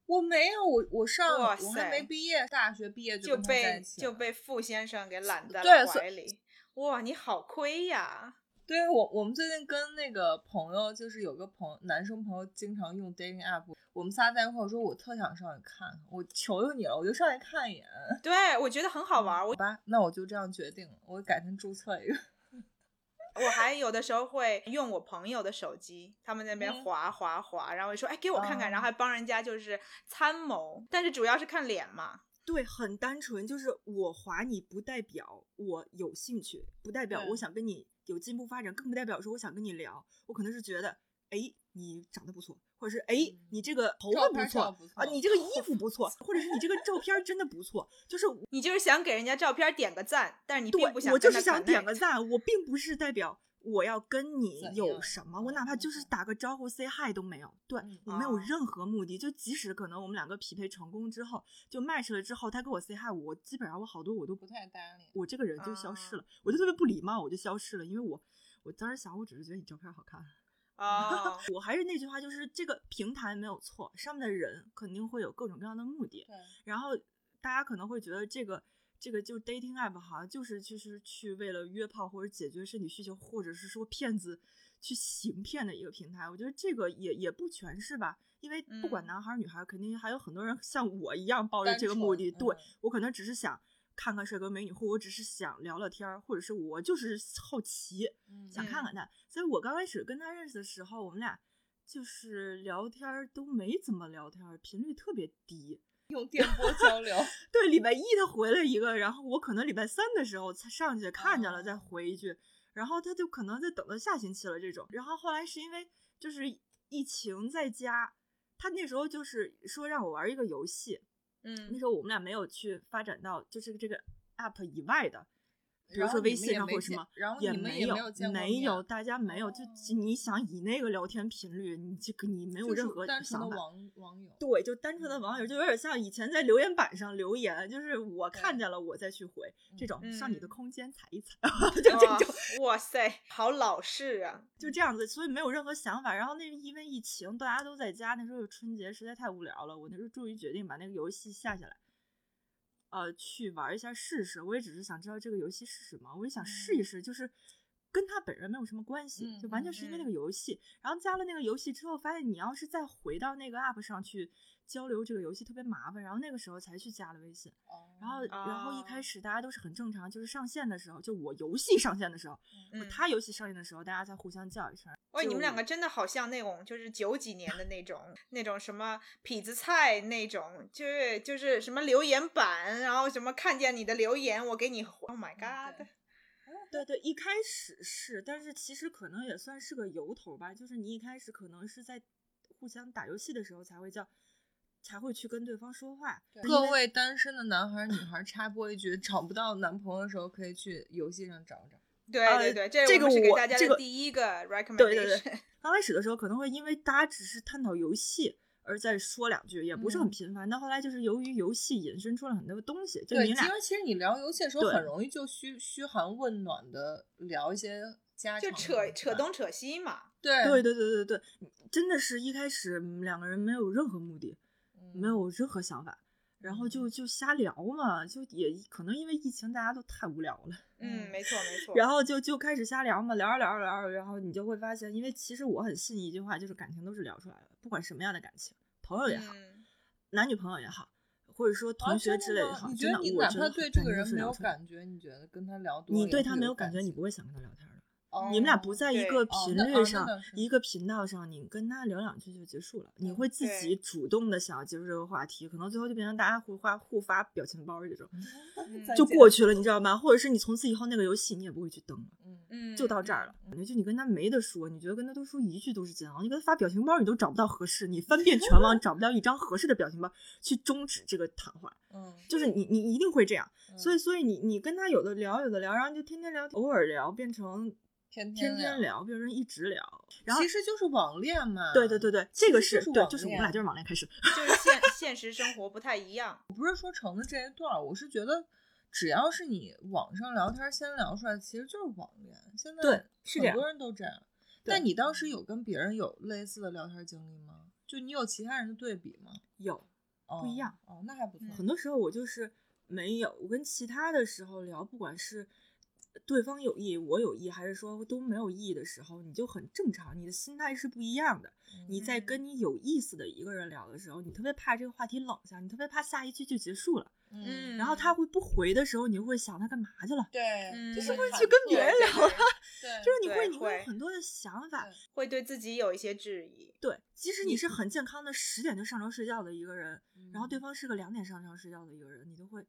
我没有，我我上我还没毕业，大学毕业就被就被傅先生给揽在了怀里。哇，你好亏呀！对我，我们最近跟那个朋友，就是有个朋男生朋友经常用 dating app，我们仨在一块儿说，我特想上去看看，我求求你了，我就上去看一眼。对，我觉得很好玩。好吧，那我就这样决定了，我改天注册一个。我还有的时候会用我朋友的手机，他们那边滑滑滑，然后说，哎，给我看看，然后还帮人家就是参谋，但是主要是看脸嘛。对，很单纯，就是我划你不代表我有兴趣，不代表我想跟你有进步发展，更不代表说我想跟你聊，我可能是觉得，哎，你长得不错。或者是哎，你这个头发不错啊，你这个衣服不错，或者是你这个照片真的不错，就是 你就是想给人家照片点个赞，但是你并不想我就是想点个赞，我并不是代表我要跟你有什么，我哪怕就是打个招呼 say hi 都没有，对我没有任何目的，就即使可能我们两个匹配成功之后，就 match 了之后，他跟我 say hi，我基本上我好多我都不太搭理，我这个人就消失了，我就特别不礼貌，我就消失了，因为我我当时想，我只是觉得你照片好看。啊，我还是那句话，就是这个平台没有错，上面的人肯定会有各种各样的目的。对，然后大家可能会觉得这个这个就 dating app 好像就是其实去为了约炮或者解决身体需求，或者是说骗子去行骗的一个平台。我觉得这个也也不全是吧，因为不管男孩女孩，肯定还有很多人像我一样抱着这个目的。对我可能只是想。看看帅哥美女，或我只是想聊聊天儿，或者是我就是好奇，想看看他。所以我刚开始跟他认识的时候，我们俩就是聊天都没怎么聊天，频率特别低，用电波交流。对，礼拜一他回了一个，然后我可能礼拜三的时候才上去看见了，再回一句，然后他就可能在等到下星期了这种。然后后来是因为就是疫情在家，他那时候就是说让我玩一个游戏。嗯。那时候我们俩没有去发展到就是这个 app 以外的，比如说微信上或者什么，然后也没有没有大家没有，就哦你想以那个聊天频率，你这个你没有任何单纯的想法。网网友。对，就单纯的网友，就有点像以前在留言板上留言，就是我看见了我再去回，这种上你的嗯空间踩一踩，就这哇种哇塞，好老式啊！就这样子，所以没有任何想法。然后那是因为疫情，大家都在家，那时候有春节，实在太无聊了。我那时候终于决定把那个游戏下下来，呃，去玩一下试试。我也只是想知道这个游戏是什么，我就想试一试，就是跟他本人没有什么关系，嗯就完全嗯是因为那个游戏。然后加了那个游戏之后，发现你要是再回到那个 app 上去交流这个游戏特别麻烦，然后那个时候才去加了微信。然后，然后一开哦始大家都是很正常，就是上线的时候，就我游戏上线的时候，嗯他游戏上线的时候，大家才互相叫一声。喂，你们两个真的好像那种就是九几年的那种那种什么痞子菜那种，就是就是什么留言板，然后什么看见你的留言我给你回，Oh my god！对对对，一开始是，但是其实可能也算是个由头吧，就是你一开始可能是在互相打游戏的时候才会叫，才会去跟对方说话。因各位单身的男孩儿女孩儿，插播一句，找不到男朋友的时候，可以去游戏上找找。呃对对对，这这个我是给我这个大家的第一个 recommendation。对对 对，刚开始的时候可能会因为大家只是探讨游戏而再说两句，也不是很嗯频繁。但后来就是由于游戏引申出了很多东西，就对，你俩因为其实你聊游戏的时候，很容易就嘘嘘寒问暖的聊一些家常就扯扯东扯西嘛。对对对对对对，真的是一开始嗯两个人没有任何目的，没有任何想法。然后就就瞎聊嘛，就也可能因为疫情，大家都太无聊了，嗯，没错没错。然后就就开始瞎聊嘛，聊着聊着聊着，然后你就会发现，因为其实我很信一句话，就是感情都是聊出来的，不管什么样的感情，朋友也好，嗯男女朋友也好，或者说啊同学之类也好，你觉真的，得你哪我觉得怕对这个人没有感觉，你觉得跟他聊多你对他没有感觉，你不会想跟他聊天的。哦你们俩不在一个频率上，一个频道上，你跟他聊两句就结束了。你会自己主动的想要结束这个话题，可能最后就变成大家互发互发表情包这种，嗯就过去了，你知道吗？或者是你从此以后那个游戏你也不会去登了。嗯嗯，就到这儿了，感觉就你跟他没得说，你觉得跟他都说一句都是煎熬，你跟他发表情包你都找不到合适，你翻遍全网 找不到一张合适的表情包去终止这个谈话，嗯，就是你你一定会这样，所以以所以你你跟他有的聊有的聊，然后就天天聊，偶尔聊变成天天聊天聊，变成一直聊，然后其实就是网恋嘛。对对对对，这个是对就是我们俩就是网恋开始，就是现 现实生活不太一样。不是说成的这一段，我是觉得只要是你网上聊天先聊出来，其实就是网恋。现在对是很多人都这样。对但你当时有跟别人有类似的聊天经历吗？就你有其他人的对比吗？有哦不一样哦，那还不错。很多时候我就是没有，我跟其他的时候聊，不管是对方有意，我有意，还是说都没有意的时候，你就很正常，你的心态是不一样的。你在嗯跟你有意思的一个人聊的时候，你特别怕这个话题冷下，你特别怕下一句就结束了，嗯，然后他会不回的时候，你就会想他干嘛去了，对，嗯就是会去跟别人聊了对 对，就是你会你会会有很多的想法。会对自己有一些质疑。对，即使你是很健康的十点就上床睡觉的一个人，然后对嗯方是个两点上床睡觉的一个人，你都会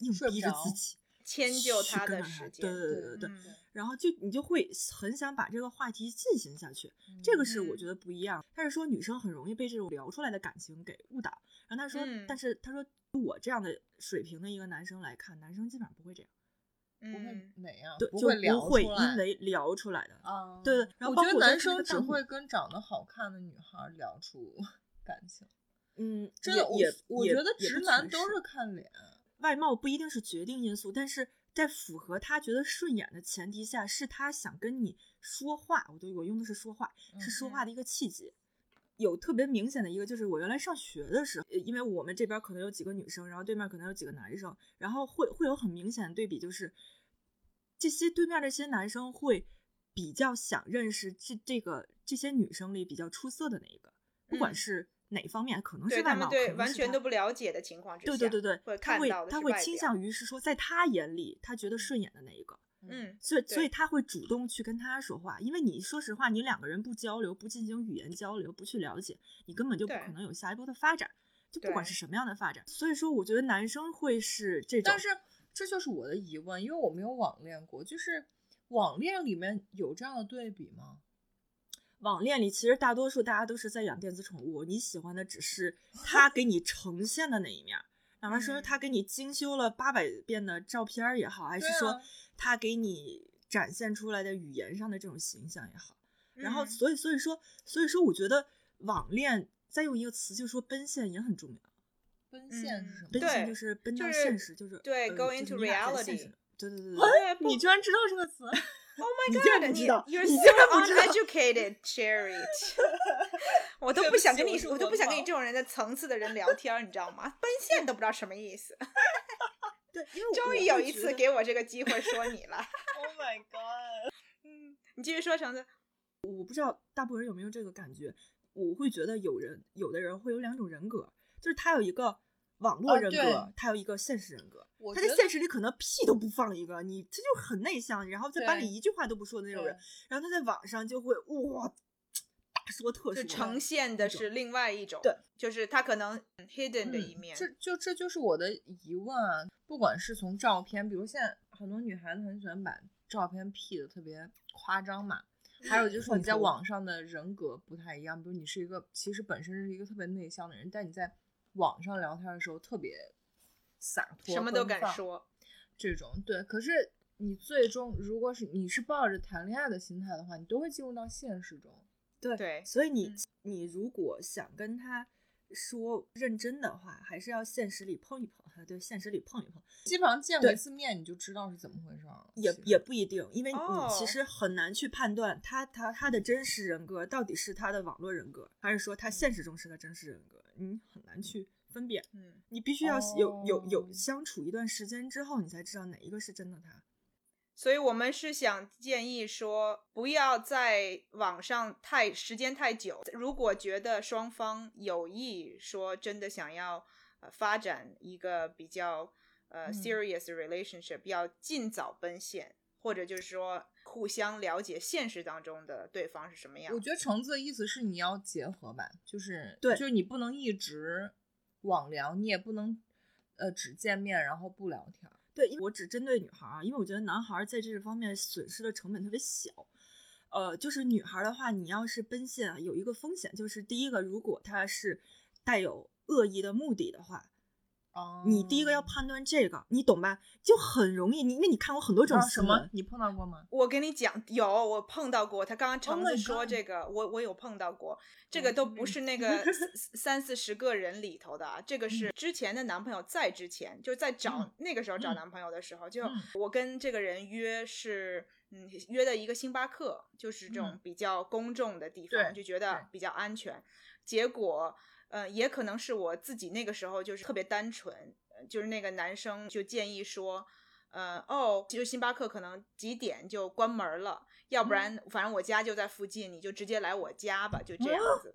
硬逼着着自己迁就他的时间对对对对对，嗯然后就你就会很想把这个话题进行下去，这个是我嗯觉得不一样。但是说女生很容易被这种聊出来的感情给误导。然后他说，嗯但是他说我这样的水平的一个男生来看，男生基本上不会这样，不会嗯，哪样，对，就不会聊不会出来因为聊出来的。啊，对对然后我觉得男生只会跟长得好看的女孩儿聊出 感情，嗯，真的，我我觉得直男都是看脸，外貌不一定是决定因素，但是在符合他觉得顺眼的前提下，是他想跟你说话。我对我用的是说话，是说话的一个契机。有特别明显的一个，就是我原来上学的时候，呃因为我们这边可能有几个女生，然后对面可能有几个男生，然后会会有很明显的对比，就是这些对面这些男生会比较想认识这这个这些女生里比较出色的那一个，不管嗯是哪方面，可能是对他们外貌，可能对完全都不了解的情况之下，对对对对，会他会他会倾向于是说，在他眼里，他觉得顺眼的那一个，嗯，所以所以他会主动去跟他说话，因为你说实话，你两个人不交流，不进行语言交流，不去了解，你根本就不可能有下一步的发展，就不管是什么样的发展。所以说，我觉得男生会是这种，但是这就是我的疑问，因为我没有网恋过，就是网恋里面有这样的对比吗？网恋里，其实大多数大家都是在养电子宠物，你喜欢的只是他给你呈现的那一面，哪怕说他给你精修了八百遍的照片也好，还是说他给你展现出来的语言上的这种形象也好。然后，所以，所以说，所以说，我觉得网恋再用一个词，就是说奔现也很重要。奔现是什么？奔现就是奔到现实，就是对，go into reality。对对对对，你居然知道这个词？Oh my god！你，You're so uneducated, Cherry。我都不想跟你说，我都不想跟你这种人的层次的人聊天，你知道吗？奔现都不知道什么意思。对，终于有一次给我这个机会说你了。Oh my god！嗯，你继续说，橙子。我不知道大部分人有没有这个感觉，我会觉得有人，有的人会有两种人格，就是他有一个。网络人格，他有一个现实人格。他在现实里可能屁都不放一个，你他就很内向，然后在班里一句话都不说的那种人。然后他在网上就会哇，大说特说，呈现的是另外一种。对，就是他可能 hidden 的一面。这就这就是我的疑问啊！不管是从照片，比如现在很多女孩子很喜欢把照片 P 的特别夸张嘛，还有就是你在网上的人格不太一样，比如你是一个其实本身是一个特别内向的人，但你在。网上聊天的时候特别洒脱，什么都敢说，这种对。可是你最终如果是你是抱着谈恋爱的心态的话，你都会进入到现实中。对对，所以你你如果想跟他说认真的话，还是要现实里碰一碰。对，现实里碰一碰，基本上见过一次面你就知道是怎么回事了。也也不一定，因为你其实很难去判断他他他的真实人格到底是他的网络人格，还是说他现实中是个真实人格。你很难去分辨，嗯，你必须要有有有相处一段时间之后，你才知道哪一个是真的他。所以我们是想建议说，不要在网上太时间太久。如果觉得双方有意说真的想要呃发展一个比较呃 serious relationship，要尽早奔现，或者就是说互相了解现实当中的对方是什么样。我觉得橙子的意思是你要结合吧，就是对，就是你不能一直网聊，你也不能呃只见面然后不聊天。对，我只针对女孩啊，因为我觉得男孩在这方面损失的成本特别小。呃，就是女孩的话，你要是奔现啊，有一个风险，就是第一个，如果他是带有恶意的目的的话。你第一个要判断这个，你懂吧？就很容易，你因为你看过很多种什么？你碰到过吗？我跟你讲，有我碰到过。他刚刚橙子说这个，我我有碰到过。这个都不是那个 三四十个人里头的，这个是之前的男朋友在之前，就在找那个时候找男朋友的时候，就我跟这个人约是嗯约的一个星巴克，就是这种比较公众的地方，就觉得比较安全。结果。嗯，也可能是我自己那个时候就是特别单纯，就是那个男生就建议说，呃，哦，就星巴克可能几点就关门了，要不然反正我家就在附近，你就直接来我家吧，就这样子。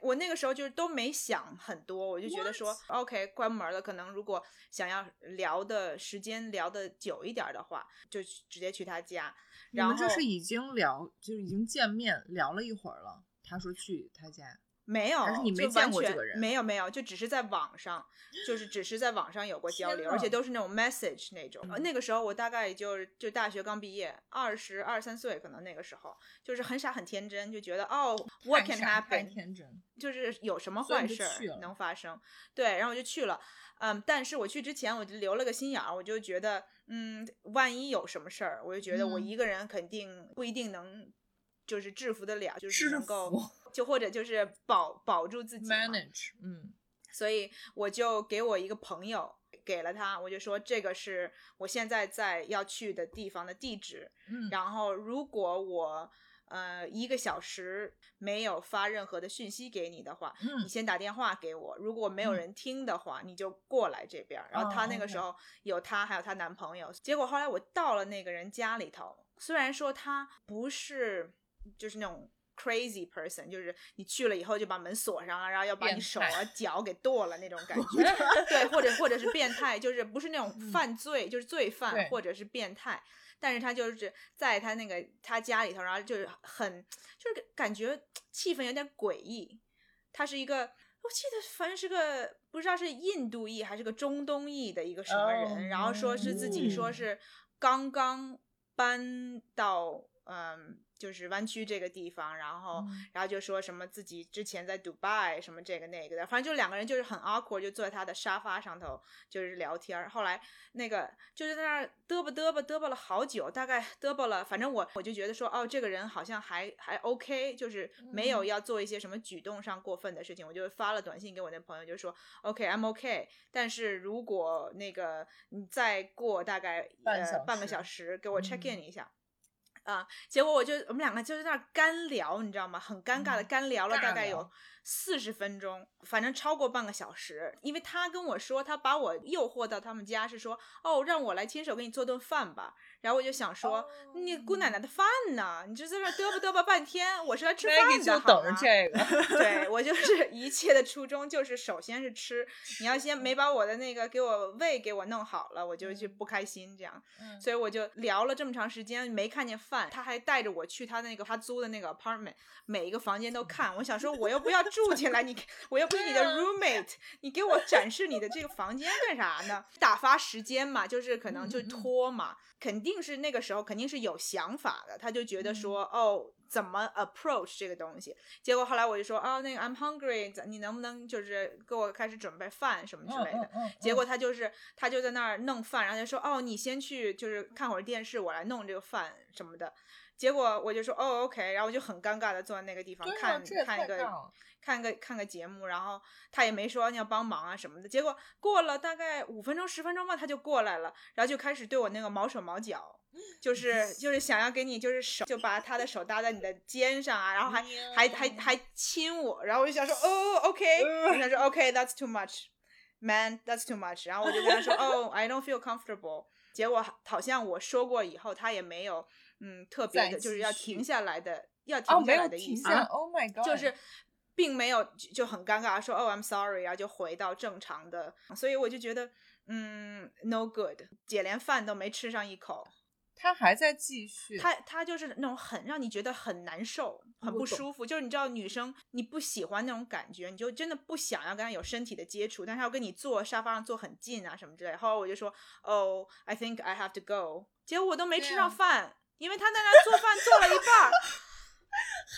我那个时候就是都没想很多，我就觉得说，OK，关门了，可能如果想要聊的时间聊的久一点的话，就直接去他家。然后这是已经聊，就是已经见面聊了一会儿了，他说去他家。没有，你没见过这个人。没有没有，就只是在网上，就是只是在网上有过交流，而且都是那种 message 那种。那个时候我大概也就就大学刚毕业，二十二三岁，可能那个时候就是很傻很天真，就觉得哦，what can happen？天真，就是有什么坏事能发生？对，然后我就去了。嗯，但是我去之前我就留了个心眼儿，我就觉得，嗯，万一有什么事儿，我就觉得我一个人肯定不一定能。就是制服得了，就是能够，就或者就是保保住自己，manage，嗯，所以我就给我一个朋友给了他，我就说这个是我现在在要去的地方的地址，嗯，然后如果我呃一个小时没有发任何的讯息给你的话，嗯，你先打电话给我，如果没有人听的话，你就过来这边。然后他那个时候有他还有她男朋友，结果后来我到了那个人家里头，虽然说他不是。就是那种 crazy person，就是你去了以后就把门锁上了，然后要把你手啊 脚给剁了那种感觉，对，或者或者是变态，就是不是那种犯罪，就是罪犯或者是变态，但是他就是在他那个他家里头，然后就是很就是感觉气氛有点诡异。他是一个，我记得反正是个不知道是印度裔还是个中东裔的一个什么人，然后说是自己说是刚刚搬到嗯。就是湾区这个地方，然后嗯然后就说什么自己之前在 Dubai 什么这个那个的，反正就两个人就是很 awkward，就坐在他的沙发上头就是聊天儿。后来那个就是在那儿嘚吧嘚吧嘚吧了好久，大概嘚吧了，反正我我就觉得说哦，这个人好像还还 OK，就是没有嗯要做一些什么举动上过分的事情，我就发了短信给我那朋友，就说 OK，I'm OK，但是如果那个你再过大概呃半个小时给我 check 嗯 in 一下。啊，结果我就我们两个就在那儿干聊，你知道吗？很尴尬的嗯干聊了大概有四十分钟，反正超过半个小时。因为他跟我说，他把我诱惑到他们家，是说哦，让我来亲手给你做顿饭吧。然后我就想说，你姑奶奶的饭呢？你就在这嘚吧嘚吧半天，我是来吃饭的，等着这个。对我就是一切的初衷就是首先是吃，你要先没把我的那个给我胃给我弄好了，我就就不开心这样，嗯所以我就聊了这么长时间没看见饭，他还带着我去他那个他租的那个 apartment，每一个房间都看，我想说我又不要住进来，你我又不是你的 roommate，你给我展示你的这个房间干啥呢？打发时间嘛，就是可能就拖嘛，肯定是那个时候肯定是有想法的，他就觉得嗯说、哦怎么 approach 这个东西。结果后来我就说，哦，那个 I'm hungry，你能不能就是给我开始准备饭什么之类的？嗯嗯嗯结果他就是他就在那儿弄饭，然后就说，哦，你先去就是看会儿电视，我来弄这个饭什么的。结果我就说，哦，OK，然后我就很尴尬的坐在那个地方看看一个看个看个节目，然后他也没说你要帮忙啊什么的。结果过了大概五分钟十分钟吧，他就过来了，然后就开始对我那个毛手毛脚，就是就是想要给你就是手就把他的手搭在你的肩上啊，然后还还还还亲我，然后我就想说哦，OK，我想说 OK，that's too much，man，that's too much，然后我就跟他说哦，I don't feel comfortable。结果好像我说过以后，他也没有嗯特别的，就是要停下来的，要哦，停下来的意思。停下，Oh my God，就是并没有就就很尴尬说哦 I'm sorry，然后就回到正常的，所以我就觉得嗯 no good，姐连饭都没吃上一口，他还在继续，她她就是那种很让你觉得很难受、很不舒服，就是你知道女生你不喜欢那种感觉，你就真的不想要跟她有身体的接触，但是要跟你坐沙发上坐很近啊什么之类。后来我就说哦 I think I have to go，结果我都没吃上饭。因为他在那做饭做了一半儿，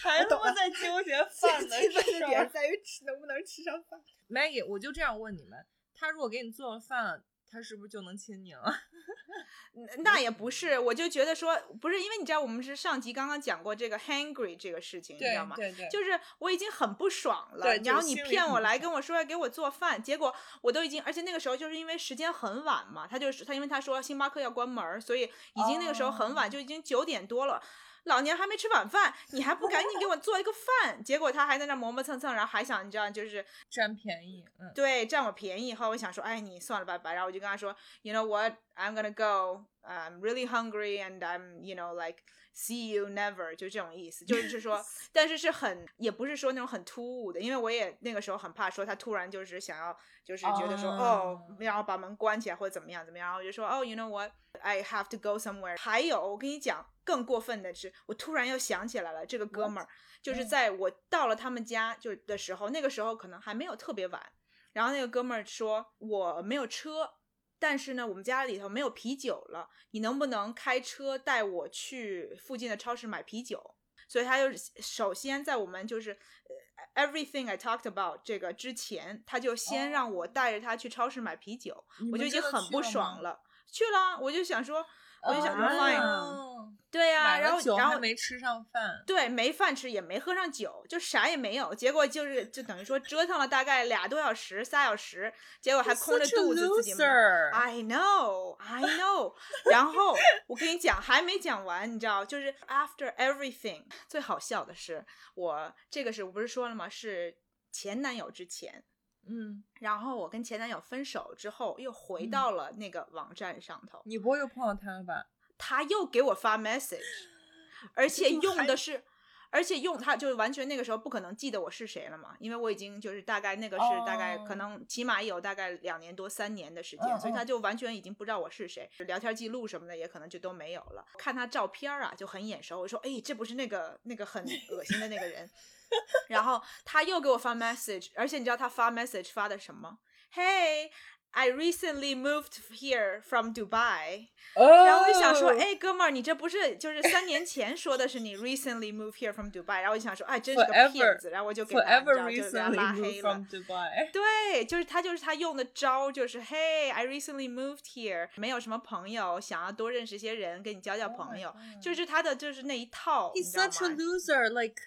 还他妈在纠结 饭的事儿点在于吃能不能吃上饭。Maggie，我就这样问你们，他如果给你做了饭，他是不是就能亲你了？那也不是，我就觉得说不是，因为你知道我们是上集刚刚讲过这个 hungry 这个事情，你知道吗？对对，就是我已经很不爽了，对然后你骗我来跟我说要给我做饭，结果我都已经，而且那个时候就是因为时间很晚嘛，他就是他因为他说星巴克要关门，所以已经那个时候很晚，哦就已经九点多了。老娘还没吃晚饭，你还不赶紧给我做一个饭？结果他还在那磨磨蹭蹭，然后还想你知道，就是占便宜，嗯，对，占我便宜。后来我想说，哎，你算了，拜拜。然后我就跟他说，You know what? I'm gonna go. I'm really hungry, and I'm, you know, like see you never，就这种意思，就是是说，但是是很，也不是说那种很突兀的，因为我也那个时候很怕说他突然就是想要，就是觉得说，哦，然后把门关起来或者怎么样怎么样。然后我就说，哦，You know what? I have to go somewhere。还有，我跟你讲，更过分的是，我突然又想起来了，这个哥们儿。就是嗯在我到了他们家就的时候，那个时候可能还没有特别晚，然后那个哥们儿说我没有车，但是呢我们家里头没有啤酒了，你能不能开车带我去附近的超市买啤酒？所以他就首先在我们就是呃 everything I talked about 这个之前，他就先让我带着他去超市买啤酒，我就已经很不爽了。去了，我就想说，我就想说啊 fine，、哦对呀、买然后然后没吃上饭，对，没饭吃，也没喝上酒，就啥也没有。结果就是，就等于说折腾了大概俩多小时、仨小时，结果还空着肚子自己。loser I know, I know。然后我跟你讲，还没讲完，你知道，就是 after everything，最好笑的是，我这个是我不是说了吗？是前男友之前。嗯，然后我跟前男友分手之后，又回嗯到了那个网站上头。你不会又碰到他了吧？他又给我发 message，而且用的是，而且用他就是完全那个时候不可能记得我是谁了嘛，因为我已经就是大概那个是大概可哦能起码有大概两年多三年的时间，嗯所以他嗯就完全已经不知道我是谁，聊天记录什么的也可能就都没有了。看他照片啊就很眼熟，我说哎这不是那个那个很恶心的那个人，然后他又给我发 message，而且你知道他发 message 发的什么？Hey。 I recently moved here from Dubai，、哦然后我就想说，哎，哥们儿，你这不是就是三年前说的是你 recently moved here from Dubai，然后我就想说，哎，真是个 Forever- 骗子，然后我就给他，你知 forever 道，就给他 recently 拉 moved 黑了 from。Dubai。对，就是他，就是他用的招，就是嘿，I recently moved here，没有什么朋友，想要多认识一些人，跟你交交 Oh my 朋友 God 就是他的就是那一套，你 He's 知道 such a 吗？ loser. Like，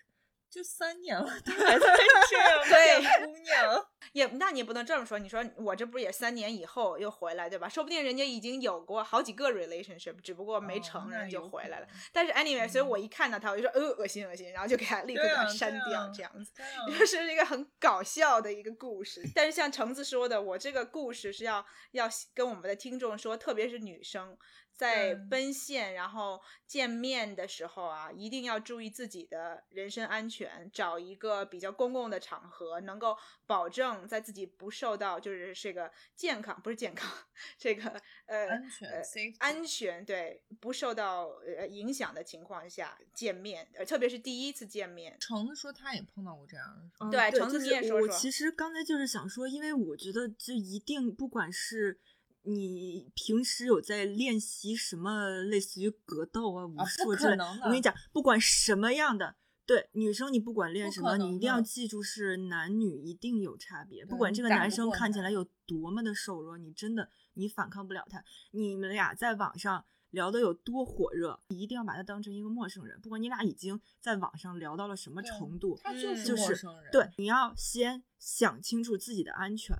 就三年了，他还在这样对骗姑娘。也，那你也不能这么说。你说我这不是也三年以后又回来，对吧？说不定人家已经有过好几个 relationship，只不过没哦成，那人就回来了能。但是 anyway，所以我嗯一看到他，我就说呃恶心恶心，然后就给他立刻给他删掉这样子。这样这是一个很搞笑的一个故事，但是像橙子说的，我这个故事是要要跟我们的听众说，特别是女生在嗯奔现然后见面的时候啊，一定要注意自己的人身安全，找一个比较公共的场合，能够保证在自己不受到就是这个健康不是健康这个呃安全呃安全对不受到呃影响的情况下见面，呃特别是第一次见面。橙子说他也碰到过这样的。嗯对橙子你也说说其实刚才就是想说，因为我觉得就一定不管是。你平时有在练习什么类似于格斗啊、武术这我跟你讲，不管什么样的，对女生你不管练什么，你一定要记住是男女一定有差别。不管这个男生看起来有多么的瘦弱，你真的你反抗不了他。你们俩在网上聊的有多火热，你一定要把他当成一个陌生人。不管你俩已经在网上聊到了什么程度，他就是就是陌生人。对，你要先想清楚自己的安全。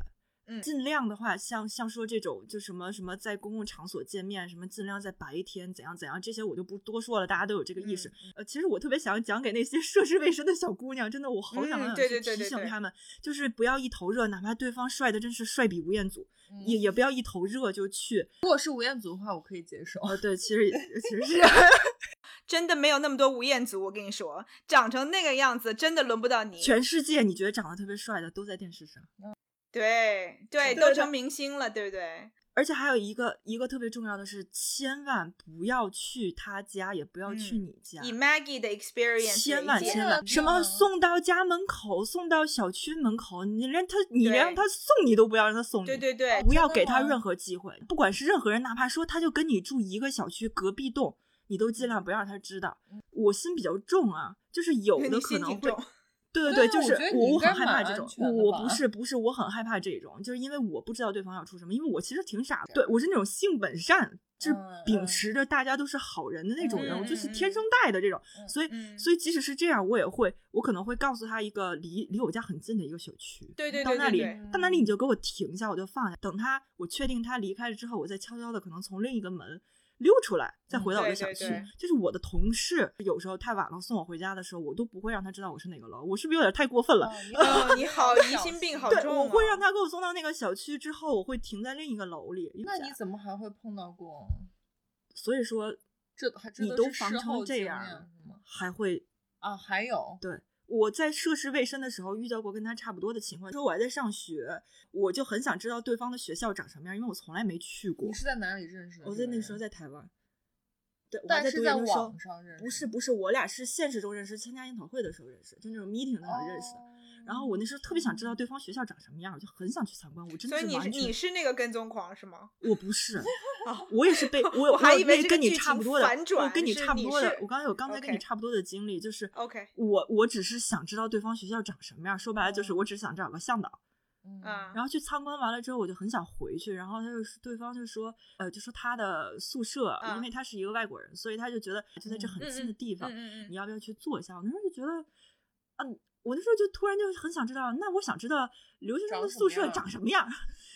嗯尽量的话，像像说这种就什么什么在公共场所见面，什么尽量在白天怎样怎样，这些我就不多说了，大家都有这个意识。嗯呃，其实我特别想讲给那些 涉世未深的小姑娘，真的我好想提醒她们，就是不要一头热，哪怕对方帅的真是帅比吴彦祖，嗯也也不要一头热就去。如果是吴彦祖的话，我可以接受。哦，对，其实也其实是 真的没有那么多吴彦祖，我跟你说，长成那个样子，真的轮不到你。全世界你觉得长得特别帅的都在电视上。对对，对都成明星了，对不对？而且还有一个一个特别重要的是，千万不要去他家，也不要去嗯你家。以 Maggie 的 experience 千万千万，什么送到家门口，送到小区门口，你连他，你连让他送你都不要让他送你，对对对，不要给他任何机会，不管是任何人，哪怕说他就跟你住一个小区隔壁栋，你都尽量不要让他知道。我心比较重啊，就是有 的可能会心挺重。对对，就是我我很害怕这种我不是不是，我很害怕这种，就是因为我不知道对方要出什么，因为我其实挺傻的，对我是那种性本善，是嗯秉嗯持着大家都是好人的那种人，嗯我就是嗯天生带的这种，嗯所以嗯所以即使是这样，我也会，我可能会告诉他一个离离我家很近的一个小区，对对到那里对对对，到那里你就给我停下，我就放下，等他我确定他离开了之后，我再悄悄的可能从另一个门。溜出来，再回到我的小区。对对就是我的同事，有时候太晚了送我回家的时候，我都不会让他知道我是哪个楼。我是不是有点太过分了？哦，你好疑心病 好重我会哦让他给我送到那个小区之后，我会停在另一个楼里。那你怎么还会碰到过？所以说这还你都防成这样？还会啊，还有对。我在涉世未深的时候遇到过跟他差不多的情况，说我还在上学，我就很想知道对方的学校长什么样，因为我从来没去过你。是在哪里认识的？我在那时候，在台湾，对，我还在但是在读研究生网。上认识，不是不是，我俩是现实中认识，参加研讨会的时候认识，就那种 meeting 那种认识的。哦然后我那时候特别想知道对方学校长什么样，我就很想去参观。我真的所以你是完全你是那个跟踪狂是吗？我不是，哦我也是被 我我还以为跟你差不多的，我跟你差不多的。我刚才有刚才跟你差不多的经历，就是 OK 我我只是想知道对方学校长什么样，说白了就是嗯我只想找个向导。嗯啊，然后去参观完了之后，我就很想回去，然后他就是对方就说，呃，就说他的宿舍，啊因为他是一个外国人，所以他就觉得就在这很嗯近的地方，嗯嗯嗯你要不要去坐一下？我那时候就觉得，嗯，我那时候就突然就很想知道，那我想知道留学生的宿舍长什么样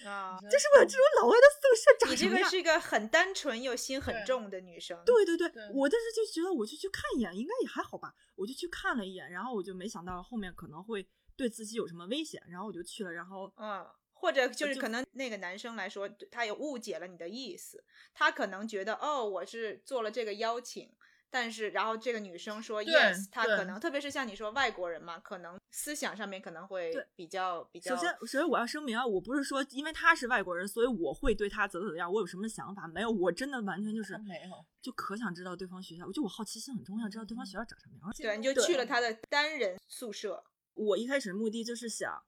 啊，就是我这种老外的宿舍长你什么样。这个是一个很单纯又心很重的女生。对对对，对我当时就觉得我就去看一眼，应该也还好吧，我就去看了一眼，然后我就没想到后面可能会对自己有什么危险，然后我就去了，然后嗯，或者就是可能那个男生来说，他也误解了你的意思，他可能觉得哦，我是做了这个邀请，但是然后这个女生说 yes，她可能特别是像你说外国人嘛，可能思想上面可能会对比较比较首先，首先我要声明啊，我不是说因为他是外国人，所以我会对他怎么怎么样，我有什么想法没有？我真的完全就是没有就可想知道对方学校，就我好奇心很重要，知道对方学校长什么样。对，你就去了他的单人宿舍。我一开始目的就是想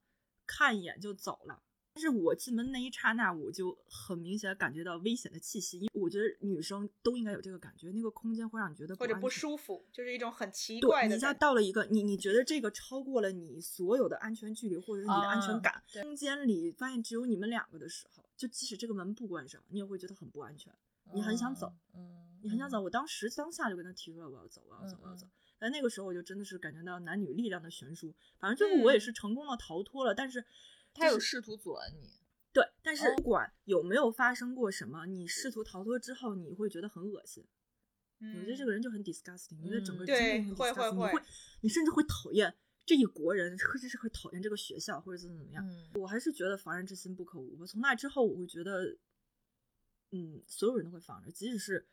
看一眼就走了，但是我进门那一刹那，我就很明显感觉到危险的气息，因为我觉得女生都应该有这个感觉，那个空间会让你觉得或者不舒服，就是一种很奇对，怪的你一下。到了一个你你觉得这个超过了你所有的安全距离或者是你的安全啊感，对空间里发现只有你们两个的时候，就即使这个门不关上，你也会觉得很不安全，你很想走，嗯，你很想走。嗯。我当时当下就跟他提出了我要走，我要走，我要走嗯。但那个时候我就真的是感觉到男女力量的悬殊，反正最后我也嗯是成功的逃脱了，但是他有试图阻拦你，对，但是哦不管有没有发生过什么，你试图逃脱之后，你会觉得很恶心。我觉得这嗯个人就很 disgusting，你觉得整个嗯经历很会会 disgusting，你会会，你甚至会讨厌这一国人，甚至是会讨厌这个学校或者怎么怎么样。嗯，我还是觉得防人之心不可无吧。从那之后，我会觉得，嗯，所有人都会防着，即使是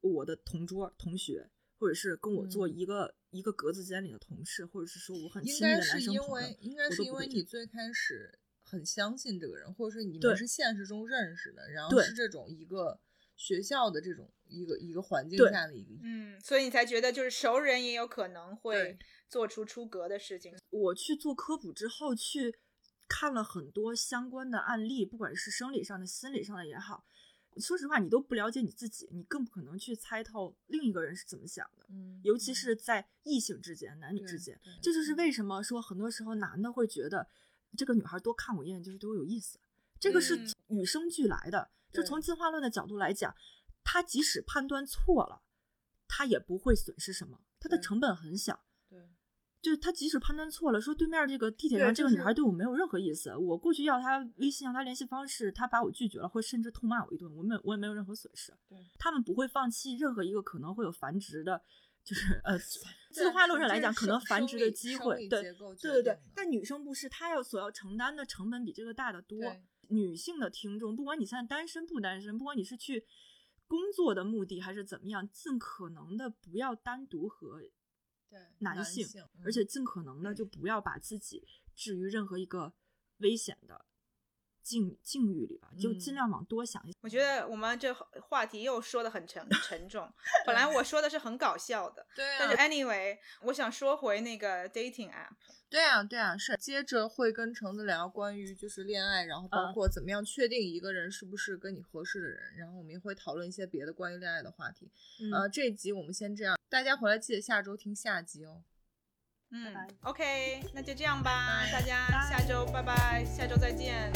我的同桌、同学，或者是跟我做嗯一个、一个格子间里的同事，或者是说我很应亲密的该是因男生朋友为，应该是因为你都不会这样最开始很相信这个人，或者是你们是现实中认识的，然后是这种一个学校的这种一个一个环境下的一个，嗯，所以你才觉得就是熟人也有可能会做出出格的事情。我去做科普之后，去看了很多相关的案例，不管是生理上的、心理上的也好。说实话，你都不了解你自己，你更不可能去猜透另一个人是怎么想的。嗯，尤其是在异性之间、男女之间，这就是为什么说很多时候男的会觉得这个女孩多看我一眼就是对我有意思，这个是嗯与生俱来的。就从进化论的角度来讲，他即使判断错了，他也不会损失什么，他的成本很小。对，就是他即使判断错了，说对面这个地铁对上这个女孩对我没有任何意思，我过去要她微信要她联系方式，她把我拒绝了，或甚至痛骂我一顿，我没有我也没有任何损失。对，他们不会放弃任何一个可能会有繁殖的，就是呃，对进化论上来讲，可能繁殖的机会，对对对对。但女生不是，她要所要承担的成本比这个大得多。女性的听众，不管你现在单身不单身，不管你是去工作的目的还是怎么样，尽可能的不要单独和对男性而且尽可能的就不要把自己置于任何一个危险的境境遇里吧，就尽嗯量往多想一想。我觉得我们这话题又说的很沉沉重。本来我说的是很搞笑的，对但是啊，anyway，我想说回那个 dating app。对啊，对啊，是接着会跟橙子聊关于就是恋爱，然后包嗯括怎么样确定一个人是不是跟你合适的人，然后我们也会讨论一些别的关于恋爱的话题。嗯呃，这一集我们先这样，大家回来记得下周听下集哦。嗯拜，OK，那就这样吧，拜大家下周拜拜，下周再见。